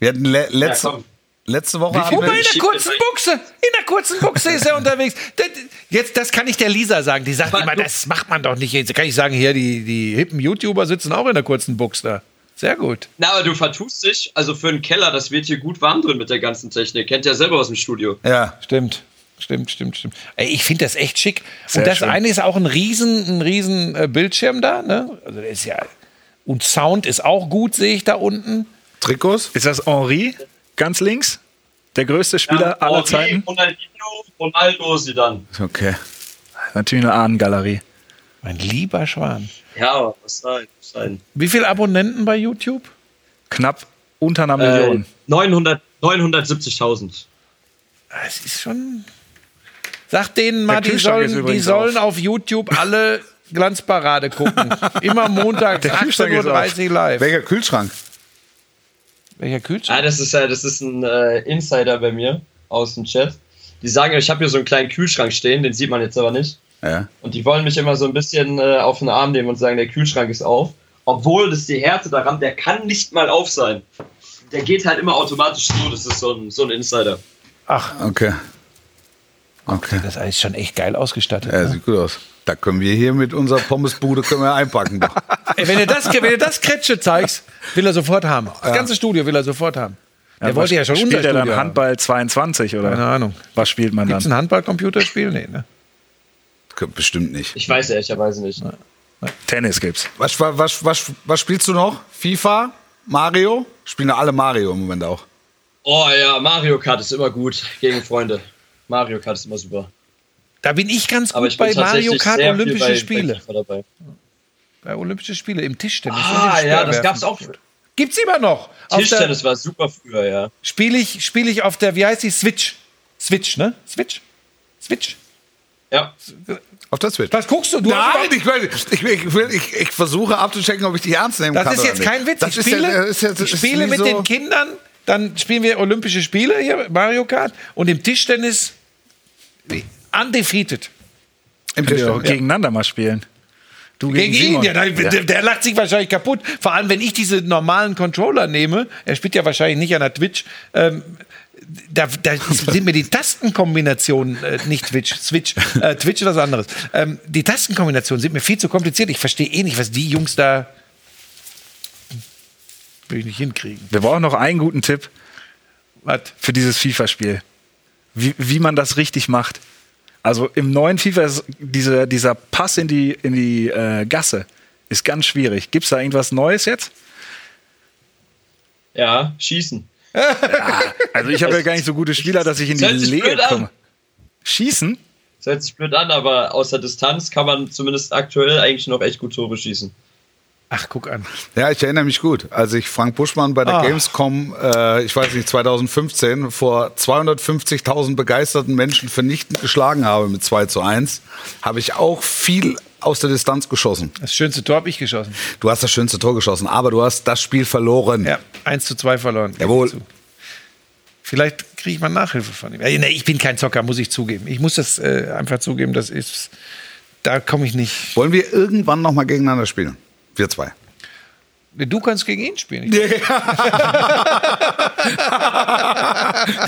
Wir hatten le letzte, Ja, letzte Woche. Wobei haben in wir, der kurzen Buchse, in der kurzen Buchse ist er unterwegs. Das- Jetzt, das kann ich der Lisa sagen. Die sagt Aber immer, das macht man doch nicht. Jetzt kann ich sagen, hier, die, die hippen YouTuber sitzen auch in der kurzen Buchse da. Sehr gut. Na, aber du vertust dich. Also für einen Keller, das wird hier gut warm drin mit der ganzen Technik. Kennt ja selber aus dem Studio. ja, Stimmt. Stimmt, stimmt, stimmt. Ey, ich finde das echt schick. Sehr und das schön. eine ist auch ein riesen, ein riesen äh, Bildschirm da. Ne? Also der ist ja. Und Sound ist auch gut, sehe ich da unten. Trikots. Ist das Henri? Ganz links? Der größte Spieler aller Henri, Zeiten? Ronaldinho, Ronaldo, sie dann. Okay. Natürlich eine Ahnengalerie. Mein lieber Schwan. Ja, aber was sein, was sein. Wie viele Abonnenten bei YouTube? Knapp unter einer Äh, Million. 900 970.000. Es ist schon. Sag denen mal, die sollen, die sollen auf. auf YouTube alle Glanzparade gucken. Immer montags, Der Kühlschrank ist 18.30 Uhr live. Welcher Kühlschrank? Welcher Ah, Kühlschrank? das ist, äh, das ist ein äh, Insider bei mir aus dem Chat. Die sagen, ich habe hier so einen kleinen Kühlschrank stehen, den sieht man jetzt aber nicht. Ja. Und die wollen mich immer so ein bisschen äh, auf den Arm nehmen und sagen, der Kühlschrank ist auf. Obwohl das die Härte daran, der kann nicht mal auf sein. Der geht halt immer automatisch zu. Das ist so ein, so ein Insider. Ach, Okay. Okay. das ist schon echt geil ausgestattet. Ja, ne? sieht gut aus. Da können wir hier mit unserer Pommesbude können wir einpacken. Ey, wenn du das, wenn du das Kretsche zeigst, will er sofort haben. Das ganze Studio will er sofort haben. Der wollte ja schon unser Spielt er dann. Handball 22 oder? Keine Ahnung. Was spielt man Gibt es dann? ein Handball-Computerspiel? Nee, ne? Bestimmt nicht. Ich weiß ehrlicherweise nicht. Tennis gibt's. Was, was, was, was spielst du noch? FIFA? Mario? Spielen alle Mario im Moment auch. Oh ja, Mario Kart ist immer gut gegen Freunde. Mario Kart ist immer super. Da bin ich ganz Aber gut ich bin bei Mario tatsächlich Kart Olympische bei, Spiele. Bei. Bei Olympischen Spiele im Tischtennis. Ah, ja, das gab's auch. Gibt's immer noch. Tischtennis war super früher, ja. Spiele ich, spiel ich auf der, wie heißt die? Switch. Switch, ne? Switch? Switch? Ja. Auf der Switch. Was guckst du? du hast Nein, ich, will, ich, will- ich, will, ich, ich versuche abzuchecken, ob ich die ernst nehmen das kann. ist oder jetzt nicht. kein Witz. Das ich ist spiele, ja, ist jetzt, ich ist spiele mit so, den Kindern, dann spielen wir Olympische Spiele hier, Mario Kart, und im Tischtennis undefeated. Im Könnt ihr Tisch. auch gegeneinander mal spielen. Du gegen, Gegen ihn, Simon. ja, der, der, der lacht sich wahrscheinlich kaputt. Vor allem, wenn ich diese normalen Controller nehme, er spielt ja wahrscheinlich nicht an der Twitch, ähm, da, da sind mir die Tastenkombinationen, äh, nicht Twitch, Switch, äh, Twitch ist was anderes. Ähm, die Tastenkombinationen sind mir viel zu kompliziert. Ich verstehe eh nicht, was die Jungs da will ich nicht hinkriegen. Wir brauchen noch einen guten Tipp Was? für dieses FIFA-Spiel. Wie, wie man das richtig macht. Also im neuen FIFA ist diese, dieser Pass in die, in die äh, Gasse ist ganz schwierig. Gibt es da irgendwas Neues jetzt? Ja, schießen. Also ich habe ja gar nicht so gute Spieler, dass ich in die an. komme. Schießen? Das hört sich blöd an, aber außer Distanz kann man zumindest aktuell eigentlich noch echt gut Tore schießen. Ach, guck an. Ja, ich erinnere mich gut. Als ich Frank Buschmann bei der Ah. Gamescom, äh, ich weiß nicht, 2015 vor 250.000 begeisterten Menschen vernichtend geschlagen habe mit 2 zu 1, habe ich auch viel aus der Distanz geschossen. Das schönste Tor habe ich geschossen. Du hast das schönste Tor geschossen, aber du hast das Spiel verloren. Ja, 1 zu 2 verloren. Jawohl. Vielleicht kriege ich mal Nachhilfe von ihm. Nee, ich bin kein Zocker, muss ich zugeben. Ich muss das äh, einfach zugeben, das ist. Da komme ich nicht. Wollen wir irgendwann noch mal gegeneinander spielen? Wir zwei. Du kannst gegen ihn spielen. Ich-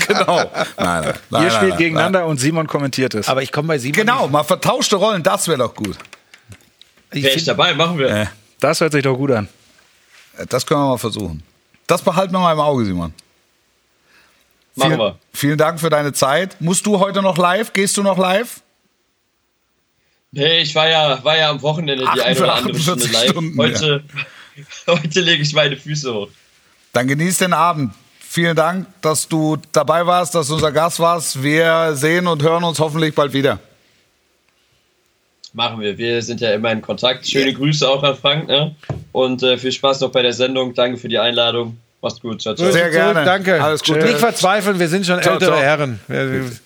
genau. Nein, nein, Ihr nein, spielt nein, gegeneinander und Simon kommentiert es. Aber ich komme bei Simon. Genau, mal vertauschte Rollen, das wäre doch gut. Ich Wäre ich dabei, machen wir. Äh, Das hört sich doch gut an. das können wir mal versuchen. Das behalten wir mal im Auge, Simon. machen vielen, wir. Vielen Dank für deine Zeit. Musst du heute noch live? Gehst du noch live? Nee, ich war ja, war ja am Wochenende die eine oder andere 48 Stunde live. Stunden, heute, heute lege ich meine Füße hoch. Dann genieß den Abend. Vielen Dank, dass du dabei warst, dass du unser Gast warst. Wir sehen und hören uns hoffentlich bald wieder. Machen wir. Wir sind ja immer in Kontakt. Schöne Grüße auch an Frank. Ne? Und äh, viel Spaß noch bei der Sendung. Danke für die Einladung. Mach's gut. Ciao, ciao. Sehr zurück, gerne. Danke. Alles Gute. Nicht verzweifeln, wir sind schon Ciao, ältere ciao. Herren.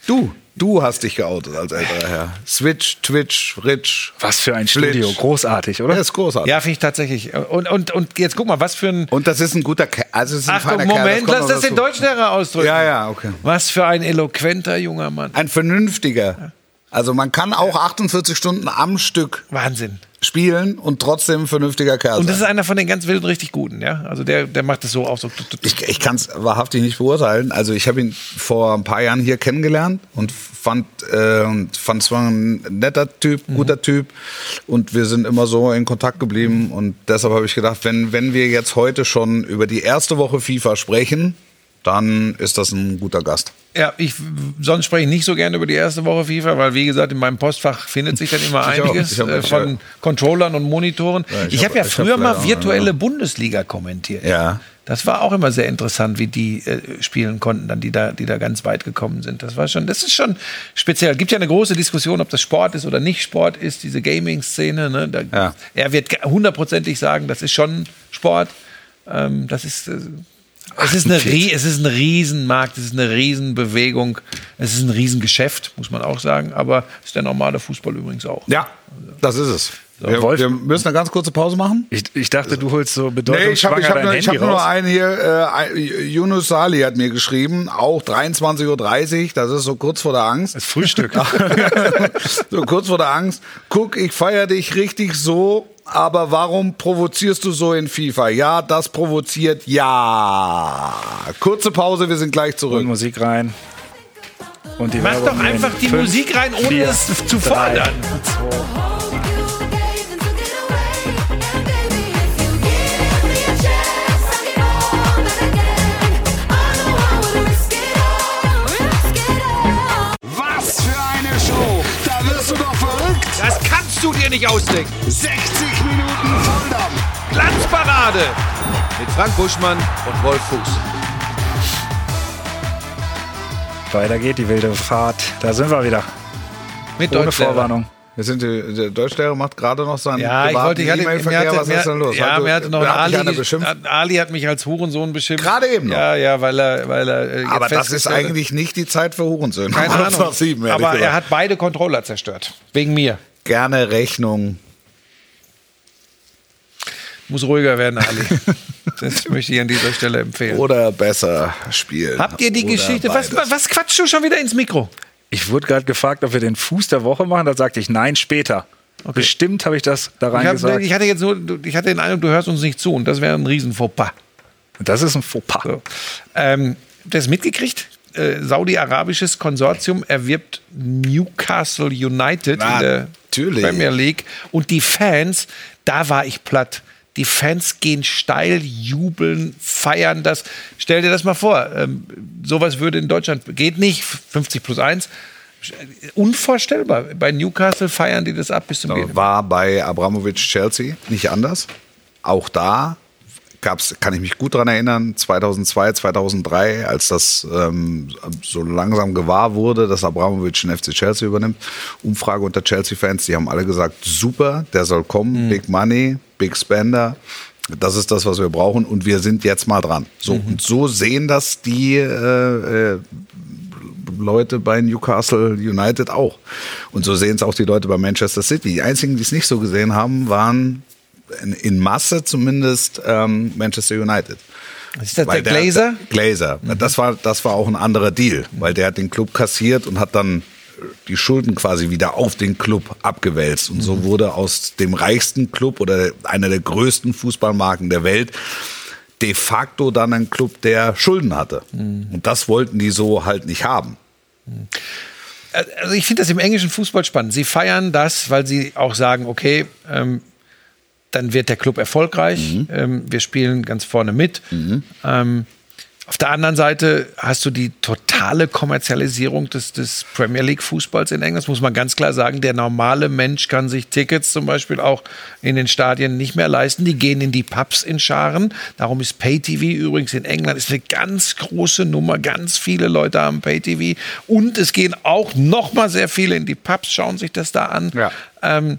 Du, du hast dich geoutet als älterer Herr. Switch, Twitch, Rich. Was für ein Flitsch. Studio. Großartig, oder? Das ist großartig. Ja, finde ich tatsächlich. Und, und, und jetzt guck mal, was für ein. Und das ist ein guter Kerl. Also es ist ein Achtung, feiner Kerl, Moment, lass das den dazu. deutschen Lehrer ausdrücken. Ja, ja, okay. Was für ein eloquenter junger Mann. Ein vernünftiger. Also man kann auch 48 Stunden am Stück Wahnsinn. spielen und trotzdem ein vernünftiger Kerl Und das sein. ist einer von den ganz wilden, richtig guten, ja. Also der, der macht das so auch so. Ich, ich kann es wahrhaftig nicht beurteilen. Also ich habe ihn vor ein paar Jahren hier kennengelernt und fand äh, und fand es war ein netter Typ, guter Typ und wir sind immer so in Kontakt geblieben und deshalb habe ich gedacht, wenn wenn wir jetzt heute schon über die erste Woche FIFA sprechen, dann ist das ein guter Gast. Ja, ich sonst spreche ich nicht so gerne über die erste Woche FIFA, weil wie gesagt, in meinem Postfach findet sich dann immer Ich auch. einiges Ich hab- äh, von hab- Controllern und Monitoren. Ja, ich ich hab- habe ja ich hab früher mal auch, virtuelle ja. Bundesliga kommentiert. Ja. Das war auch immer sehr interessant, wie die äh, spielen konnten, dann die da, die da ganz weit gekommen sind. Das war schon, das ist schon speziell. Gibt ja eine große Diskussion, ob das Sport ist oder nicht Sport ist, diese Gaming-Szene. Ne? Da, Ja. Er wird hundertprozentig sagen, das ist schon Sport. Ähm, das ist äh, es ist, eine, Rie- es ist ein Riesenmarkt, es ist eine Riesenbewegung, es ist ein Riesengeschäft, muss man auch sagen, aber es ist der normale Fußball übrigens auch. Ja, das ist es. wir, Wolf- wir müssen eine ganz kurze Pause machen. Ich, ich dachte, du holst so Nee, ich habe hab Handy hab nur raus. einen hier, äh, Yunus Sali hat mir geschrieben, auch 23.30 Uhr, das ist so kurz vor der Angst. Das Frühstück. so kurz vor der Angst. Guck, ich feiere dich richtig so, aber warum provozierst du so in FIFA? Ja, das provoziert, ja. Kurze Pause, wir sind gleich Und zurück. Musik rein. Und die Mach Werbung doch einfach in die fünf, Musik rein, ohne vier, es zu drei, fordern. Was für eine Show! Da wirst du doch verrückt! Das kannst du dir nicht ausdenken. 60 Minuten Volldampf! Glanzparade mit Frank Buschmann und Wolf Fuß. Weiter geht die wilde Fahrt. Da sind wir wieder. Mit Ohne. Vorwarnung. Wir sind die, der Deutschlehrer macht gerade noch seinen Ja, ich wollte, ich hatte, E-Mail-Verkehr. hatte, Was ist denn los? ja, mir hatte noch ein hat dich Ali, beschimpft? Ali hat mich als Hurensohn beschimpft. Gerade eben noch. Ja, ja, weil er, weil er äh, jetzt Aber das ist eigentlich nicht die Zeit für Hurensöhne. keine Ahnung. sieben, Aber er hat beide Controller zerstört. Wegen mir. gerne Rechnung. Muss ruhiger werden, Ali. das möchte ich an dieser Stelle empfehlen. Oder besser spielen. Habt ihr die Oder Geschichte? Was, was quatschst du schon wieder ins Mikro? Ich wurde gerade gefragt, ob wir den Fuß der Woche machen. Da sagte ich nein, später. Bestimmt habe ich das da Ich, rein hab, gesagt. ich hatte jetzt nur, ich hatte den Eindruck, du hörst uns nicht zu und das wäre ein riesen Fauxpas. das ist ein Fauxpas. So. Ähm, das mitgekriegt? Äh, Saudi-arabisches Konsortium erwirbt Newcastle United in der Natürlich. Premier League und die Fans, da war ich platt. Die Fans gehen steil, jubeln, feiern das. Stell dir das mal vor. Ähm, sowas würde in Deutschland geht nicht. 50 plus 1. Unvorstellbar. Bei Newcastle feiern die das ab bis zum Gehen. War bei Abramovic Chelsea nicht anders. Auch da gab's, kann ich mich gut dran erinnern, 2002, 2003, als das ähm, so langsam gewahr wurde, dass Abramovic den FC Chelsea übernimmt. Umfrage unter Chelsea-Fans, die haben alle gesagt, super, der soll kommen, Big Money, Big Spender. Das ist das, was wir brauchen und wir sind jetzt mal dran. So, und so sehen das die äh, äh, Leute bei Newcastle United auch. Und so sehen es auch die Leute bei Manchester City. Die einzigen, die es nicht so gesehen haben, waren in, in Masse zumindest ähm, Manchester United. Ist das Weil der Glazer? Glazer. Das, war, das war auch ein anderer Deal, weil der hat den Club kassiert und hat dann die Schulden quasi wieder auf den Club abgewälzt. Und so wurde aus dem reichsten Club oder einer der größten Fußballmarken der Welt de facto dann ein Club, der Schulden hatte. Und das wollten die so halt nicht haben. also ich finde das im englischen Fußball spannend. Sie feiern das, weil sie auch sagen, okay, ähm, dann wird der Club erfolgreich. Ähm, wir spielen ganz vorne mit. Ähm, auf der anderen Seite hast du die totale Kommerzialisierung des, des Premier League Fußballs in England. Das muss man ganz klar sagen. Der normale Mensch kann sich Tickets zum Beispiel auch in den Stadien nicht mehr leisten. Die gehen in die Pubs in Scharen. Darum ist Pay-TV übrigens in England ist eine ganz große Nummer. Ganz viele Leute haben Pay-TV. Und es gehen auch noch mal sehr viele in die Pubs, schauen sich das da an. Ja. Ähm,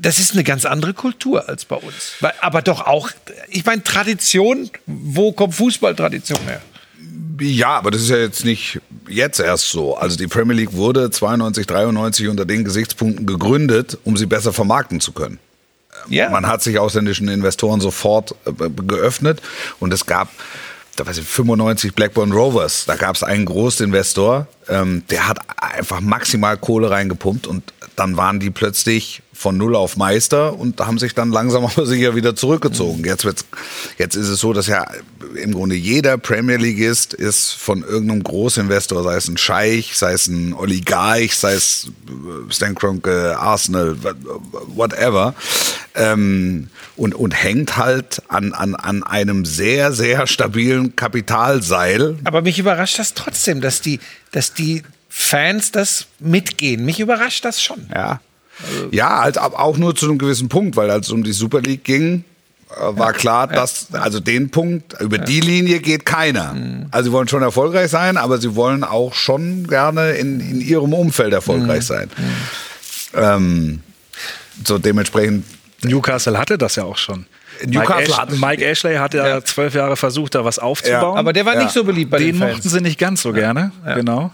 das ist eine ganz andere Kultur als bei uns. Aber doch auch, ich meine, Tradition, wo kommt Fußballtradition her? Ja, aber das ist ja jetzt nicht jetzt erst so. Also die Premier League wurde 92, 93 unter den Gesichtspunkten gegründet, um sie besser vermarkten zu können. Ja. Man hat sich ausländischen Investoren sofort äh, geöffnet und es gab, da weiß ich, 95 Blackburn Rovers. Da gab es einen Großinvestor, ähm, der hat einfach maximal Kohle reingepumpt und dann waren die plötzlich von null auf Meister und haben sich dann langsam aber sicher wieder zurückgezogen. Jetzt, wird's, jetzt ist es so, dass ja im Grunde jeder Premier Leagueist ist von irgendeinem Großinvestor, sei es ein Scheich, sei es ein Oligarch, sei es äh, Stan Kroenke, Arsenal, whatever, ähm, und, und hängt halt an, an, an einem sehr, sehr stabilen Kapitalseil. Aber mich überrascht das trotzdem, dass die, dass die Fans das mitgehen. Mich überrascht das schon. Ja. Ja, halt auch nur zu einem gewissen Punkt, weil als es um die Super League ging, äh, war klar, dass also den Punkt über die Linie geht keiner. Also sie wollen schon erfolgreich sein, aber sie wollen auch schon gerne in, in ihrem Umfeld erfolgreich sein. Ähm, so dementsprechend Newcastle hatte das ja auch schon. Newcastle Mike, Ash hatte- Mike Ashley hat ja zwölf Jahre versucht, da was aufzubauen. Aber der war Ja. nicht so beliebt bei den den Fans. mochten sie nicht ganz so gerne. Genau.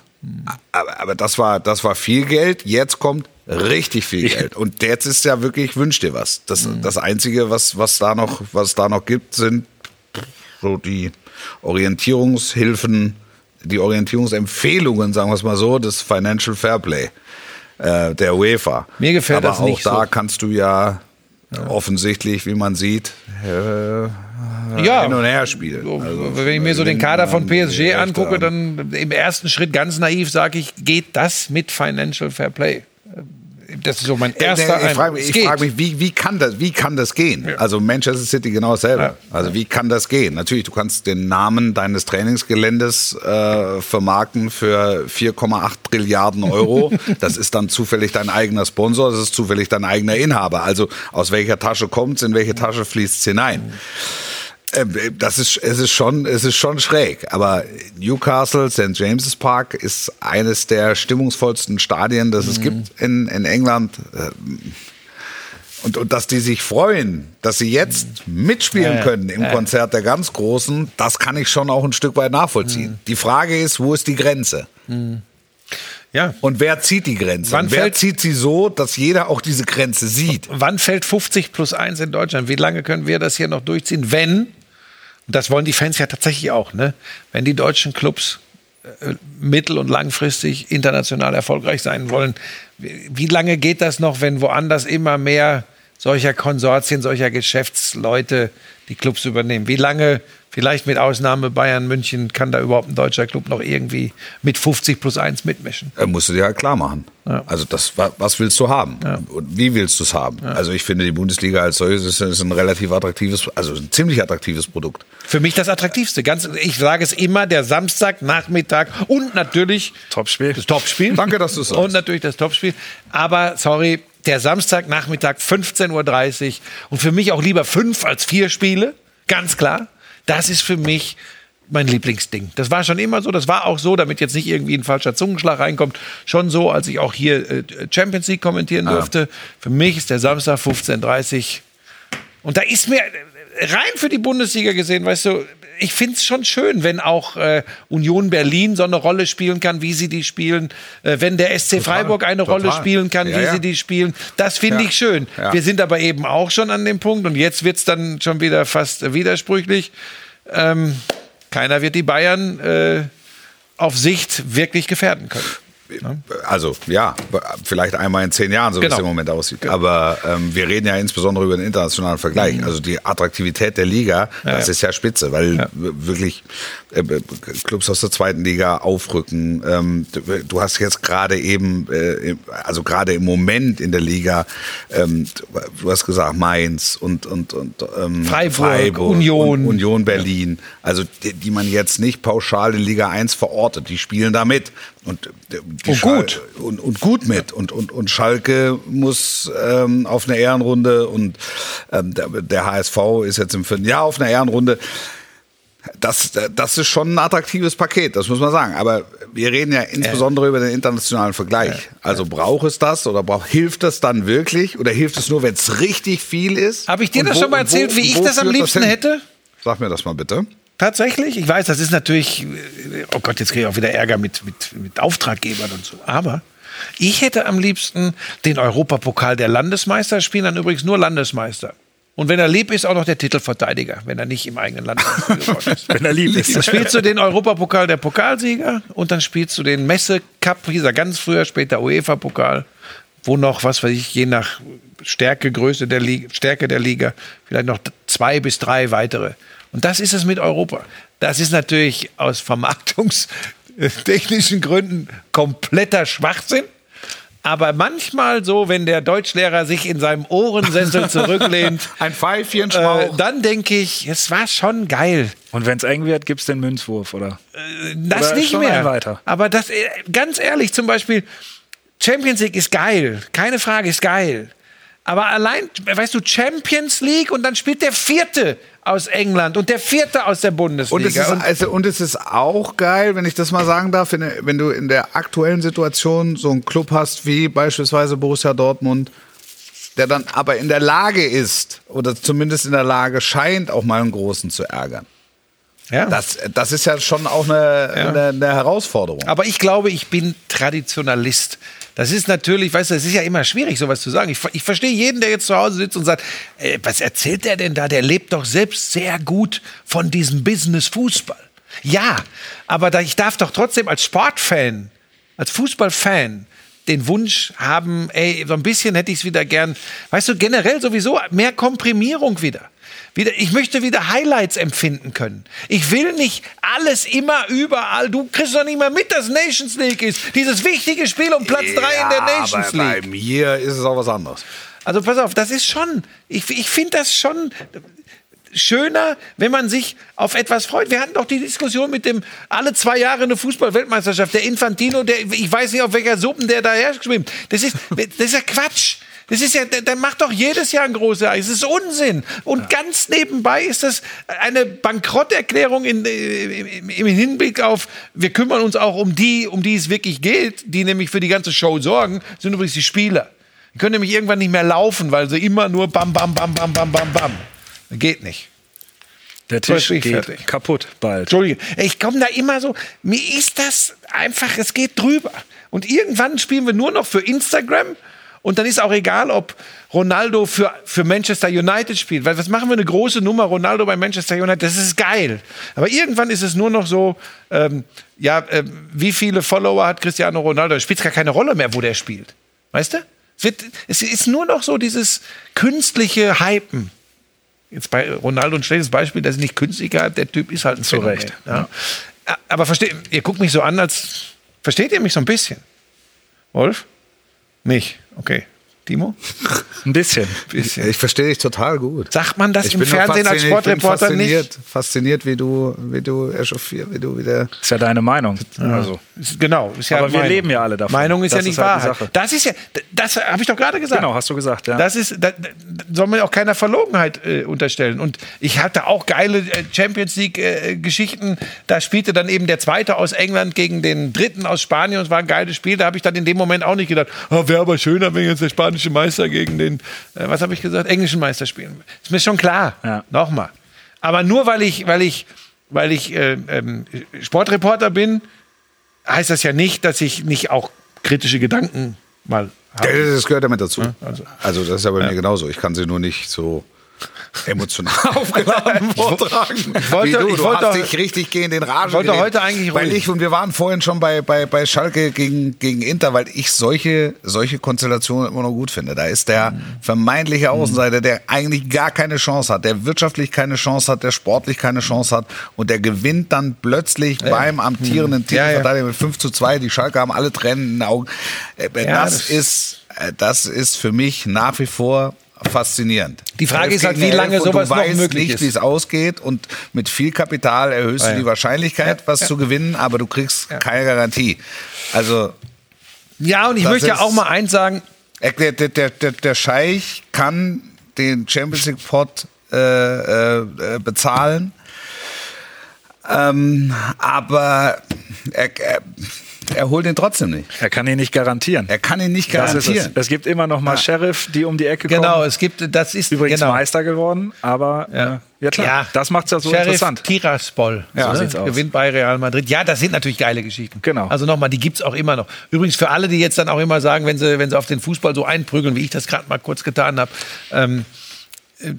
Aber, aber das war das war viel Geld. Jetzt kommt richtig viel Geld. Und jetzt ist ja wirklich wünsch dir was. Das, das einzige, was was da noch was da noch gibt, sind so die Orientierungshilfen, die Orientierungsempfehlungen, sagen wir es mal so, des Financial Fairplay äh, der UEFA. Mir gefällt aber das auch nicht da so. kannst du ja, offensichtlich, wie man sieht, äh, Ja. hin und her spielen. So, Also, wenn ich mir so den Kader von PSG angucke, dann im ersten Schritt ganz naiv sage ich, geht das mit Financial Fair Play? Das ist so mein erster ich frage Eindruck. mich, Es ich frag mich wie, wie, kann das, wie kann das gehen? Also Manchester City genau dasselbe. Ja. Also wie kann das gehen? Natürlich, du kannst den Namen deines Trainingsgeländes äh, vermarkten für 4,8 Trilliarden Euro. das ist dann zufällig dein eigener Sponsor, das ist zufällig dein eigener Inhaber. Also aus welcher Tasche kommt's, in welche Tasche fließt's hinein? Ähm, Das ist, es ist schon, es ist schon schräg. Aber Newcastle, St. James's Park ist eines der stimmungsvollsten Stadien, das es gibt in, in England. Und, und dass die sich freuen, dass sie jetzt mitspielen können im. Konzert der ganz Großen, das kann ich schon auch ein Stück weit nachvollziehen. Die Frage ist, wo ist die Grenze? Ja. Und wer zieht die Grenze? Wann Und wer fällt- zieht sie so, dass jeder auch diese Grenze sieht? Wann fällt 50 plus 1 in Deutschland? Wie lange können wir das hier noch durchziehen, wenn, und das wollen die Fans ja tatsächlich auch, ne? wenn die deutschen Clubs äh, mittel- und langfristig international erfolgreich sein wollen, wie wie lange geht das noch, wenn woanders immer mehr solcher Konsortien, solcher Geschäftsleute die Clubs übernehmen? Wie lange, vielleicht mit Ausnahme Bayern München, kann da überhaupt ein deutscher Club noch irgendwie mit 50 plus 1 mitmischen? Äh, musst du dir halt klar machen. Also das, wa- was willst du haben? Und wie willst du es haben? Also ich finde, die Bundesliga als solches ist, ist ein relativ attraktives, also ein ziemlich attraktives Produkt. Für mich das Attraktivste. Ganz, ich sage es immer, der Samstagnachmittag und natürlich Topspiel. das Topspiel. Danke, dass du's sagst. Und natürlich das Topspiel. Aber, sorry, der Samstagnachmittag 15.30 Uhr und für mich auch lieber fünf als vier Spiele. Ganz klar. Das ist für mich mein Lieblingsding. Das war schon immer so, das war auch so, damit jetzt nicht irgendwie ein falscher Zungenschlag reinkommt, schon so, als ich auch hier äh, Champions League kommentieren durfte. Für mich ist der Samstag 15.30 Uhr und da ist mir rein für die Bundesliga gesehen, weißt du, ich finde es schon schön, wenn auch äh, Union Berlin so eine Rolle spielen kann, wie sie die spielen. Äh, wenn der SC Freiburg eine total. Rolle spielen kann, Ja, wie ja. sie die spielen. Das finde Ja. ich schön. Wir sind aber eben auch schon an dem Punkt und jetzt wird es dann schon wieder fast widersprüchlich. Ähm, keiner wird die Bayern äh, auf Sicht wirklich gefährden können. Also ja, vielleicht einmal in zehn Jahren, so wie Genau. es im Moment aussieht. Aber ähm, wir reden ja insbesondere über den internationalen Vergleich. Mhm. Also die Attraktivität der Liga, das ja. ist ja spitze, weil Ja. wirklich äh, äh, Clubs aus der zweiten Liga aufrücken. Ähm, du- hast jetzt gerade eben, äh, also gerade im Moment in der Liga, ähm, du hast gesagt Mainz und und und ähm, Freiburg, Union. und Union Berlin, also die, die man jetzt nicht pauschal in Liga 1 verortet, die spielen da mit. Und, äh, Und gut. Und, und gut mit. Und, und, und Schalke muss ähm, auf eine Ehrenrunde und ähm, der, der HSV ist jetzt im vierten Jahr auf einer Ehrenrunde. Das, das ist schon ein attraktives Paket, das muss man sagen. Aber wir reden ja insbesondere über den internationalen Vergleich. Also braucht es das oder braucht, hilft das dann wirklich oder hilft es nur, wenn es richtig viel ist? Habe ich dir Und das wo- schon mal und wo- erzählt, wie ich das am liebsten hin? hätte? Sag mir das mal bitte. Tatsächlich, ich weiß, das ist natürlich, oh Gott, jetzt kriege ich auch wieder Ärger mit, mit, mit Auftraggebern und so. Aber ich hätte am liebsten den Europapokal der Landesmeister, spielen dann übrigens nur Landesmeister. Und wenn er lieb ist, auch noch der Titelverteidiger, wenn er nicht im eigenen Land geworden ist. Wenn er lieb ist. Dann spielst du den Europapokal der Pokalsieger und dann spielst du den Messe Cup, hieß er ganz früher, später UEFA-Pokal, wo noch, was weiß ich, je nach Stärke, Größe der Liga, Stärke der Liga, vielleicht noch zwei bis drei weitere. Und das ist es mit Europa. Das ist natürlich aus vermarktungstechnischen Gründen kompletter Schwachsinn. Aber manchmal so, wenn der Deutschlehrer sich in seinem Ohrensessel zurücklehnt, Ein Pfeifchen äh, dann denke ich, es war schon geil. Und wenn es eng wird, gibt es den Münzwurf, oder? Das Oder nicht mehr. weiter? Aber das, äh, ganz ehrlich, zum Beispiel, Champions League ist geil. Keine Frage, ist geil. Aber allein, weißt du, Champions League und dann spielt der Vierte aus England und der Vierte aus der Bundesliga. Und es, ist, also, und es ist auch geil, wenn ich das mal sagen darf, wenn, wenn du in der aktuellen Situation so einen Club hast wie beispielsweise Borussia Dortmund, der dann aber in der Lage ist oder zumindest in der Lage scheint, auch mal einen Großen zu ärgern. Ja. Das, das ist ja schon auch eine, eine, eine Herausforderung. Aber ich glaube, ich bin Traditionalist. Das ist natürlich, weißt du, es ist ja immer schwierig, sowas zu sagen. Ich, ich verstehe jeden, der jetzt zu Hause sitzt und sagt, äh, was erzählt der denn da? Der lebt doch selbst sehr gut von diesem Business Fußball. Ja, aber da, ich darf doch trotzdem als Sportfan, als Fußballfan, den Wunsch haben, ey, so ein bisschen hätte ich es wieder gern, weißt du, generell sowieso mehr Komprimierung wieder. Wieder, ich möchte wieder Highlights empfinden können. Ich will nicht alles immer überall. Du kriegst doch nicht mal mit, dass Nations League ist. Dieses wichtige Spiel um Platz 3 in der Nations aber bei League. mir ist es auch was anderes. Also pass auf, das ist schon, ich, ich finde das schon schöner, wenn man sich auf etwas freut. Wir hatten doch die Diskussion mit dem alle zwei Jahre eine Fußball-Weltmeisterschaft. Der Infantino, der, ich weiß nicht, auf welcher Suppen der daher schwimmt. Das ist, das ist ja Quatsch. Das ist ja, der, macht doch jedes Jahr ein großes Ereignis. Das ist Unsinn. Und ganz nebenbei ist das eine Bankrotterklärung in, im, im Hinblick auf, wir kümmern uns auch um die, um die es wirklich geht, die nämlich für die ganze Show sorgen, sind übrigens die Spieler. Die können nämlich irgendwann nicht mehr laufen, weil sie immer nur bam, bam, bam, bam, bam, bam, bam. Geht nicht. Der Tisch geht fertig. kaputt bald. Entschuldige, ich komme da immer so, mir ist das einfach, es geht drüber. Und irgendwann spielen wir nur noch für Instagram und dann ist auch egal, ob Ronaldo für, für Manchester United spielt. Weil was machen wir eine große Nummer, Ronaldo bei Manchester United, das ist geil. Aber irgendwann ist es nur noch so, ähm, ja, ähm, wie viele Follower hat Cristiano Ronaldo? Es spielt gar keine Rolle mehr, wo der spielt. Weißt du? Es, wird, es ist nur noch so dieses künstliche Hypen. Jetzt bei Ronaldo ein schlechtes Beispiel, das ist nicht künstlicher, der Typ ist halt ein Zu Phänomen, Recht. Ja. Aber versteht, ihr guckt mich so an, als versteht ihr mich so ein bisschen? Wolf? Nicht. Okay. Timo? Ein bisschen. Bisschen. Ich verstehe dich total gut. Sagt man das Ich im Fernsehen als fasziniert- ich bin Sportreporter fasziniert, nicht? Fasziniert, wie du, wie du echauffiert, wie du wieder. Ist ja deine Meinung. Also. Ist- Genau. Ist ja Aber wir Meinung. leben ja alle davon. Meinung ist Das ja nicht ist halt. Das ist ja, das habe ich doch gerade gesagt. Genau, hast du gesagt, ja. Das ist, da, da soll man auch keiner Verlogenheit äh, unterstellen. Und ich hatte auch geile äh, Champions League-Geschichten. da spielte dann eben der Zweite aus England gegen den Dritten aus Spanien. Und es war ein geiles Spiel. Da habe ich dann in dem Moment auch nicht gedacht, oh, wäre aber schöner, wenn jetzt der spanische Meister gegen den, äh, was habe ich gesagt, englischen Meister spielen. Ist mir schon klar. Ja. Nochmal. Aber nur weil ich, weil ich, weil ich äh, ähm, Sportreporter bin, heißt das ja nicht, dass ich nicht auch kritische Gedanken mal habe. Das gehört damit dazu. also. Also, das ist ja bei mir genauso. Ich kann sie nur nicht so emotional aufgeladen vortragen. wollte- wie du. ich du wollte hast dich richtig gegen den Rage Ich wollte geredet. heute eigentlich Weil ruhig. ich, und wir waren vorhin schon bei, bei, bei Schalke gegen, gegen Inter, weil ich solche, solche Konstellationen immer noch gut finde. Da ist der vermeintliche Außenseiter, der eigentlich gar keine Chance hat, der wirtschaftlich keine Chance hat, der sportlich keine Chance hat und der gewinnt dann plötzlich beim amtierenden Ja, ja. Titelverteidiger mit 5 zu 2. Die Schalke haben alle Tränen in den Augen. Äh, Ja, das, das- ist, äh, das ist für mich nach wie vor faszinierend. Die Frage ist halt, wie lange sowas du noch weißt möglich nicht, ist. wie es ausgeht und mit viel Kapital erhöhst Ah, du ja. die Wahrscheinlichkeit, was zu gewinnen, aber du kriegst keine Garantie. Also Ja, und ich möchte ja auch mal eins sagen. äh, der, der, der, der, der Scheich kann den Champions League Pot äh, äh, äh, bezahlen, ähm, aber er, er, holt ihn trotzdem nicht. Er kann ihn nicht garantieren. Er kann ihn nicht ist es. garantieren. Es gibt immer noch mal Sheriff, die um die Ecke kommen. Genau, es gibt, das ist Übrigens genau. Meister geworden, aber ja, Ja. äh, ja klar, Ja. das macht es ja so Sheriff interessant. Tiraspol. Ja, so ne? Gewinnt bei Real Madrid. Ja, das sind natürlich geile Geschichten. Genau. Also nochmal, die gibt's auch immer noch. Übrigens für alle, die jetzt dann auch immer sagen, wenn sie, wenn sie auf den Fußball so einprügeln, wie ich das gerade mal kurz getan habe, ähm,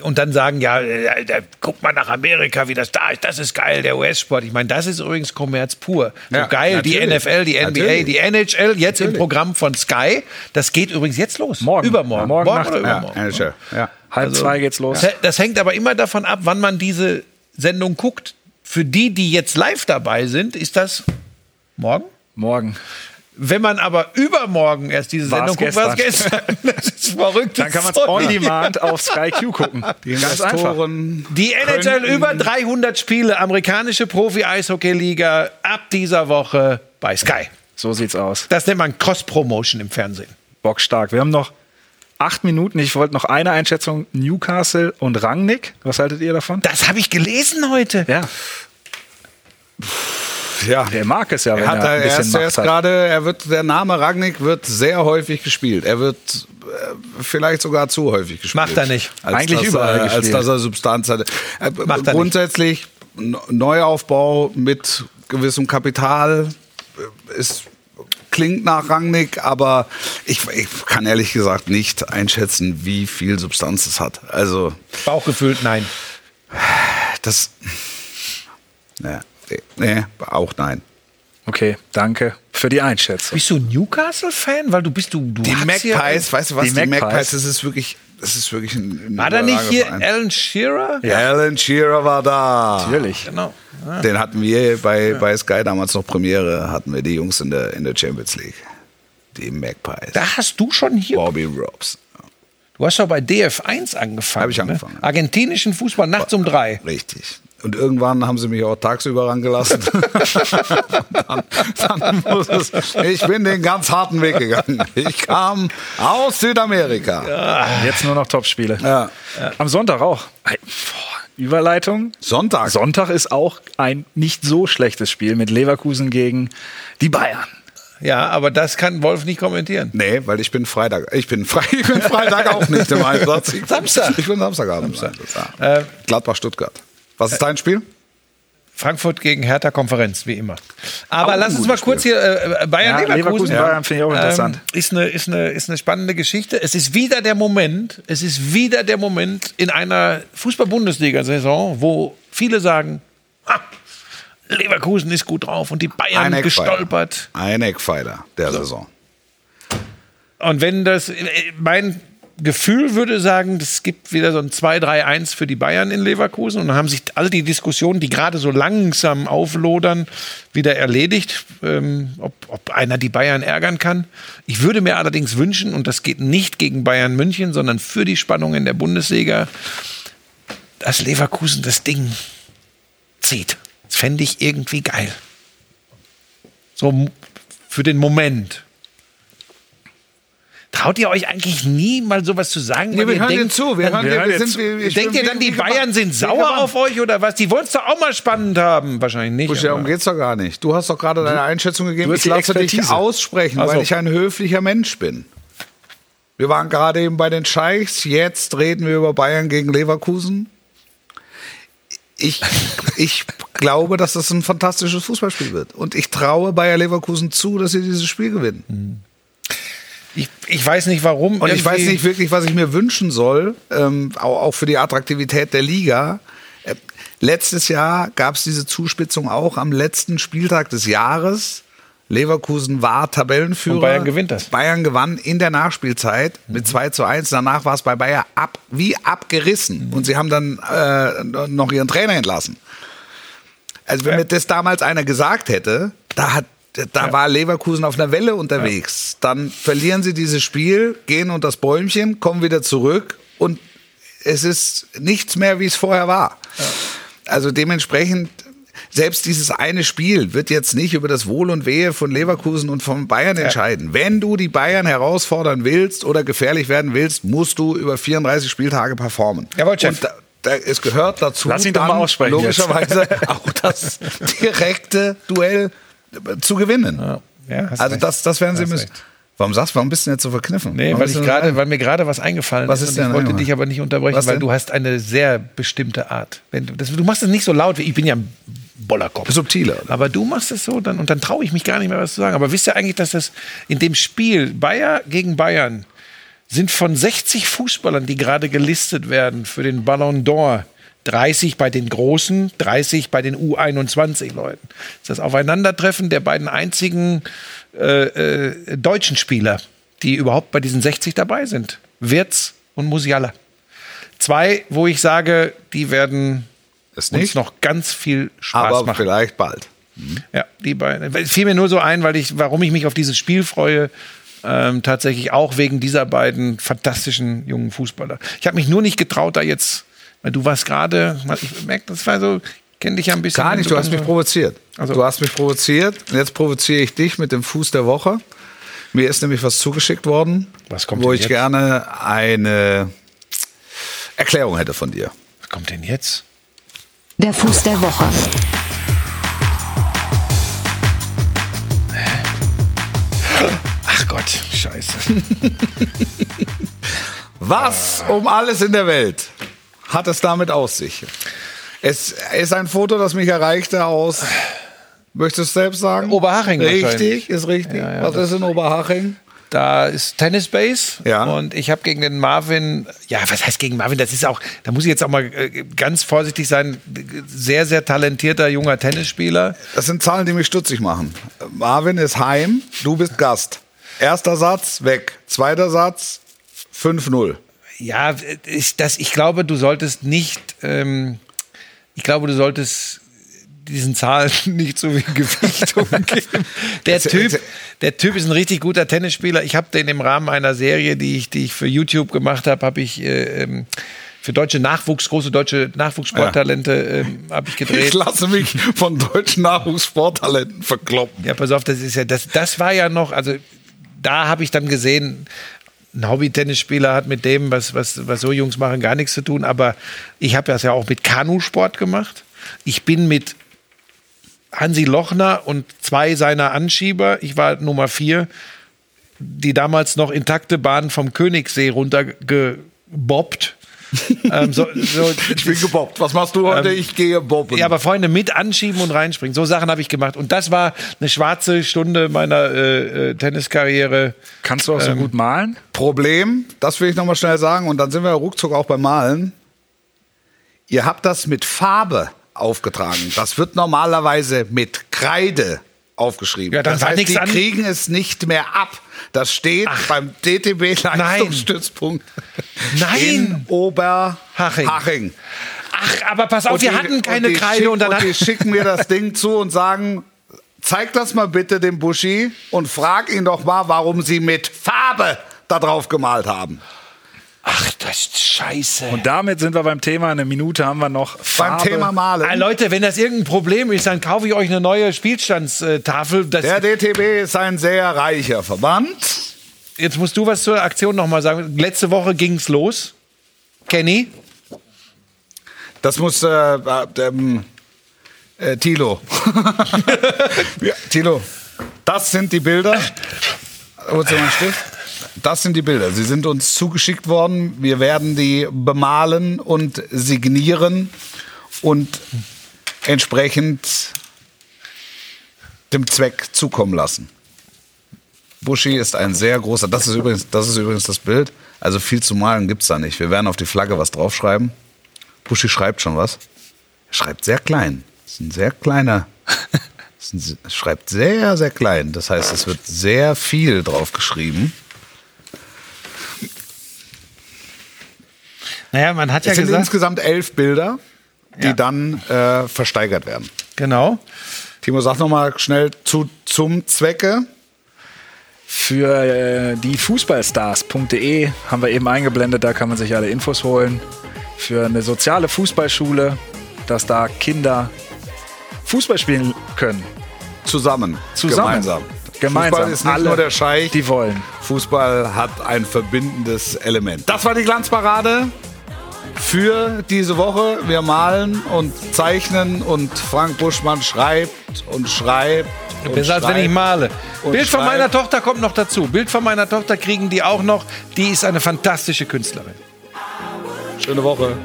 und dann sagen, ja, äh, da, guck mal nach Amerika, wie das da ist, das ist geil, der US-Sport. Ich meine, das ist übrigens Kommerz pur. So Ja, geil, die natürlich. NFL, die NBA, Natürlich. die NHL, jetzt im Programm von Sky. Das geht übrigens jetzt los. Morgen. Übermorgen. Ja, morgen Nacht. oder ja, übermorgen. NHL, ja. Halb zwei geht's los. Das hängt aber immer davon ab, wann man diese Sendung guckt. Für die, die jetzt live dabei sind, ist das morgen. Morgen. Wenn man aber übermorgen erst diese War's Sendung guckt, war es gestern. Das ist verrückt. Dann kann man es on demand auf Sky Q gucken. Ganz einfach. Investoren Die NHL über 300 Spiele, amerikanische Profi-Eishockey-Liga ab dieser Woche bei Sky. So sieht's aus. Das nennt man Cross-Promotion im Fernsehen. Bockstark. Wir haben noch acht Minuten. Ich wollte noch eine Einschätzung. Newcastle und Rangnick. Was haltet ihr davon? Das habe ich gelesen heute. Ja, Ja. der mag es ja, wenn Er hat er da ein bisschen erst, Macht erst hat. gerade, er wird, der Name Ragnik wird sehr häufig gespielt. Er wird äh, vielleicht sogar zu häufig gespielt. Macht er nicht. Als Eigentlich dass überall er, Als gespielt. dass er Substanz hat. Äh, Macht er grundsätzlich N- Neuaufbau mit gewissem Kapital äh, ist klingt nach Rangnick, aber ich, ich kann ehrlich gesagt nicht einschätzen, wie viel Substanz es hat. Also Bauchgefühlt, nein. das, nee, nee, auch nein. Okay, danke für die Einschätzung. Bist du Newcastle-Fan? Weil du bist du. du Die hast hier- Magpies, weißt du was? Die Die, Magpies, Magpies, das ist wirklich, das ist wirklich ein, ein War da nicht hier überragender Alan Shearer? Verein. Alan Shearer war da. Natürlich. Genau. Den hatten wir bei, bei Sky damals noch Premiere, hatten wir die Jungs in der, in der Champions League. Die Magpies. Da hast du schon hier. Bobby Robs. Du hast doch bei DF1 angefangen. Hab ich angefangen. Ne? Argentinischen Fußball nachts um drei. Richtig. Und irgendwann haben sie mich auch tagsüber rangelassen. dann, dann muss es, ich bin den ganz harten Weg gegangen. Ich kam aus Südamerika. Jetzt nur noch Topspiele. Ja. Am Sonntag auch. Überleitung. Sonntag. Sonntag ist auch ein nicht so schlechtes Spiel mit Leverkusen gegen die Bayern. Ja, aber das kann Wolf nicht kommentieren. Nee, weil ich bin Freitag. Ich bin, Fre ich bin Freitag auch nicht im Einsatz. Ich, Samstag. Ich bin Samstagabend Einsatz. Ja. Gladbach-Stuttgart. Was ist dein Spiel? Frankfurt gegen Hertha Konferenz, wie immer. Aber Auch lass uns mal kurz hier äh, Bayern Ja, Leverkusen. Leverkusen, Bayern finde ich auch interessant. Ähm, ist, eine, ist, eine, ist eine spannende Geschichte. Es ist wieder der Moment, es ist wieder der Moment in einer Fußball-Bundesliga-Saison, wo viele sagen, ha, Leverkusen ist gut drauf und die Bayern Ein gestolpert. Ein Eckpfeiler der Saison. Und wenn das, äh, mein Gefühl würde sagen, es gibt wieder so ein 2-3-1 für die Bayern in Leverkusen und dann haben sich all die Diskussionen, die gerade so langsam auflodern, wieder erledigt, ähm, ob, ob einer die Bayern ärgern kann. Ich würde mir allerdings wünschen, und das geht nicht gegen Bayern München, sondern für die Spannung in der Bundesliga, dass Leverkusen das Ding zieht. Das fände ich irgendwie geil. So für den Moment. Traut ihr euch eigentlich nie mal sowas zu sagen? Nee, wir hören denkt, zu. Wir hören wir sind- wir- ich denkt ihr dann, die Bayern sind sauer auf euch oder was? Die wollen es doch auch mal spannend haben. Wahrscheinlich nicht. Buschi, darum geht's doch gar nicht. Du hast doch gerade deine Einschätzung gegeben. Ich lasse dich aussprechen, Ach so. weil ich ein höflicher Mensch bin. Wir waren gerade eben bei den Scheichs. Jetzt reden wir über Bayern gegen Leverkusen. Ich, ich glaube, dass das ein fantastisches Fußballspiel wird. Und ich traue Bayer Leverkusen zu, dass sie dieses Spiel gewinnen. Ich, ich weiß nicht warum. Und ich weiß nicht wirklich, was ich mir wünschen soll, ähm, auch, auch für die Attraktivität der Liga. Äh, letztes Jahr gab es diese Zuspitzung auch am letzten Spieltag des Jahres. Leverkusen war Tabellenführer. Und Bayern gewinnt das. Bayern gewann in der Nachspielzeit mit 2 zu 1. Danach war es bei Bayern ab, wie abgerissen. Und sie haben dann äh, noch ihren Trainer entlassen. Also wenn mir das damals einer gesagt hätte, da hat da war Leverkusen auf einer Welle unterwegs. Dann verlieren sie dieses Spiel, gehen unter das Bäumchen, kommen wieder zurück und es ist nichts mehr, wie es vorher war. Also dementsprechend, selbst dieses eine Spiel wird jetzt nicht über das Wohl und Wehe von Leverkusen und von Bayern entscheiden. Wenn du die Bayern herausfordern willst oder gefährlich werden willst, musst du über 34 Spieltage performen. Jawohl, Chef. Und es gehört dazu, Lass ihn doch mal aussprechen logischerweise auch das direkte Duell zu gewinnen. Ja, Also recht. das, das werden sie müssen. recht. Warum sagst du, warum bist du denn jetzt so verkniffen? Nee, weil, so- weil mir gerade was eingefallen Was ist. ist und ich wollte Einmal. dich aber nicht unterbrechen, Was weil denn? du hast eine sehr bestimmte Art. Wenn du, das, du machst es nicht so laut, wie ich bin ja ein Bollerkopf. Subtiler. Aber du machst es so, dann, und dann traue ich mich gar nicht mehr, was zu sagen. Aber wisst ihr eigentlich, dass das in dem Spiel Bayer gegen Bayern sind von 60 Fußballern, die gerade gelistet werden für den Ballon d'Or, 30 bei den Großen, 30 bei den U21-Leuten. Das ist das Aufeinandertreffen der beiden einzigen äh, äh, deutschen Spieler, die überhaupt bei diesen 60 dabei sind. Wirtz und Musiala. Zwei, wo ich sage, die werden Ist uns noch ganz viel Spaß aber machen. vielleicht bald. Ja, die beiden. Es fiel mir nur so ein, weil ich, warum ich mich auf dieses Spiel freue, ähm, tatsächlich auch wegen dieser beiden fantastischen jungen Fußballer. Ich habe mich nur nicht getraut, da jetzt, weil du warst gerade, ich merke, das war so, kenne dich ja ein bisschen. Gar nicht, du hast mich provoziert. Also- Du hast mich provoziert. Und jetzt provoziere ich dich mit dem Fuß der Woche. Mir ist nämlich was zugeschickt worden, Was kommt wo ich jetzt? gerne eine Erklärung hätte von dir. Was kommt denn jetzt? Der Fuß der Woche. Ach Gott, scheiße. Was um alles in der Welt hat es damit aus sich? Es ist ein Foto, das mich erreichte aus. Möchtest du selbst sagen? Oberhaching Richtig, ist richtig. Ja, ja, Was ist in Oberhaching? Da ist Tennis Base Ja. und ich habe gegen den Marvin, ja, was heißt gegen Marvin? Das ist auch, da muss ich jetzt auch mal äh, ganz vorsichtig sein, sehr, sehr talentierter junger Tennisspieler. Das sind Zahlen, die mich stutzig machen. Marvin ist heim, du bist Gast. Erster Satz, weg. Zweiter Satz, 5-0. Ja, ich, das, ich glaube, du solltest nicht, ähm, ich glaube, du solltest diesen Zahlen nicht so viel Gewichtung geben. Der Typ, der Typ ist ein richtig guter Tennisspieler. Ich habe den im Rahmen einer Serie, die ich, die ich für YouTube gemacht habe, habe ich äh, ähm, für deutsche Nachwuchs, große deutsche Nachwuchssporttalente ähm, habe ich gedreht. Ich lasse mich von deutschen Nachwuchssporttalenten verkloppen. Ja, pass auf, das ist ja, das, das war ja noch, also da habe ich dann gesehen, ein Hobby-Tennisspieler hat mit dem, was, was, was so Jungs machen, gar nichts zu tun. Aber ich habe das ja auch mit Kanusport gemacht. Ich bin mit Hansi Lochner und zwei seiner Anschieber, ich war Nummer vier, die damals noch intakte Bahn vom Königssee runtergebobbt. ähm, so, so, Ich bin gebobbt. Was machst du heute? ich gehe bobben. ja, aber Freunde, mit anschieben und reinspringen. So Sachen habe ich gemacht. Und das war eine schwarze Stunde meiner äh, äh, Tenniskarriere. Kannst du auch so Ähm, gut malen? Problem, das will ich nochmal schnell sagen, und dann sind wir ruckzuck auch beim Malen. Ihr habt das mit Farbe aufgetragen. Das wird normalerweise mit Kreide aufgeschrieben. Ja, dann das heißt, die an- kriegen es nicht mehr ab. Das steht beim DTB-Leistungsstützpunkt Nein. in Oberhaching. Haching. Ach, aber pass auf, Und wir die- hatten keine Kreide schick- und dann und die schicken mir das Ding zu und sagen, zeig das mal bitte dem Buschi und frag ihn doch mal, warum sie mit Farbe da drauf gemalt haben. Ach, das ist scheiße. Und damit sind wir beim Thema. Eine Minute haben wir noch. Beim Farbe. Thema Malen. Ah, Leute, wenn das irgendein Problem ist, dann kaufe ich euch eine neue Spielstandstafel. Das, Der DTB ist ein sehr reicher Verband. jetzt musst du was zur Aktion nochmal sagen. Letzte Woche ging's los. Kenny? Das muss äh, äh, ähm, äh, Tilo. ja, Tilo, das sind die Bilder. Holst du mal einen Stift? Das sind die Bilder. Sie sind uns zugeschickt worden. Wir werden die bemalen und signieren und entsprechend dem Zweck zukommen lassen. Buschi ist ein sehr großer. Das ist übrigens das, ist übrigens das Bild. Also viel zu malen gibt es da nicht. Wir werden auf die Flagge was draufschreiben. Buschi schreibt schon was. Er schreibt sehr klein. Das ist ein sehr kleiner. ein, schreibt sehr, sehr klein. Das heißt, es wird sehr viel drauf geschrieben. Naja, man hat ja Es sind gesagt. insgesamt elf Bilder, die Ja. dann äh, versteigert werden. Genau. Timo, sag noch mal schnell zu, zum Zwecke. Für äh, die Fußballstars.de haben wir eben eingeblendet, da kann man sich alle Infos holen. Für eine soziale Fußballschule, dass da Kinder Fußball spielen können. Zusammen. Zusammen. Gemeinsam. Gemeinsam. Fußball ist nicht Alle, nur der Scheich. Die wollen. Fußball hat ein verbindendes Element. Das war die Glanzparade für diese Woche. Wir malen und zeichnen und Frank Buschmann schreibt und schreibt. Und Besser als wenn ich male. Bild von schreibt. meiner Tochter kommt noch dazu. Bild von meiner Tochter kriegen die auch noch. Die ist eine fantastische Künstlerin. Schöne Woche.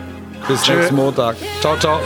Bis nächsten Montag. Ciao, ciao.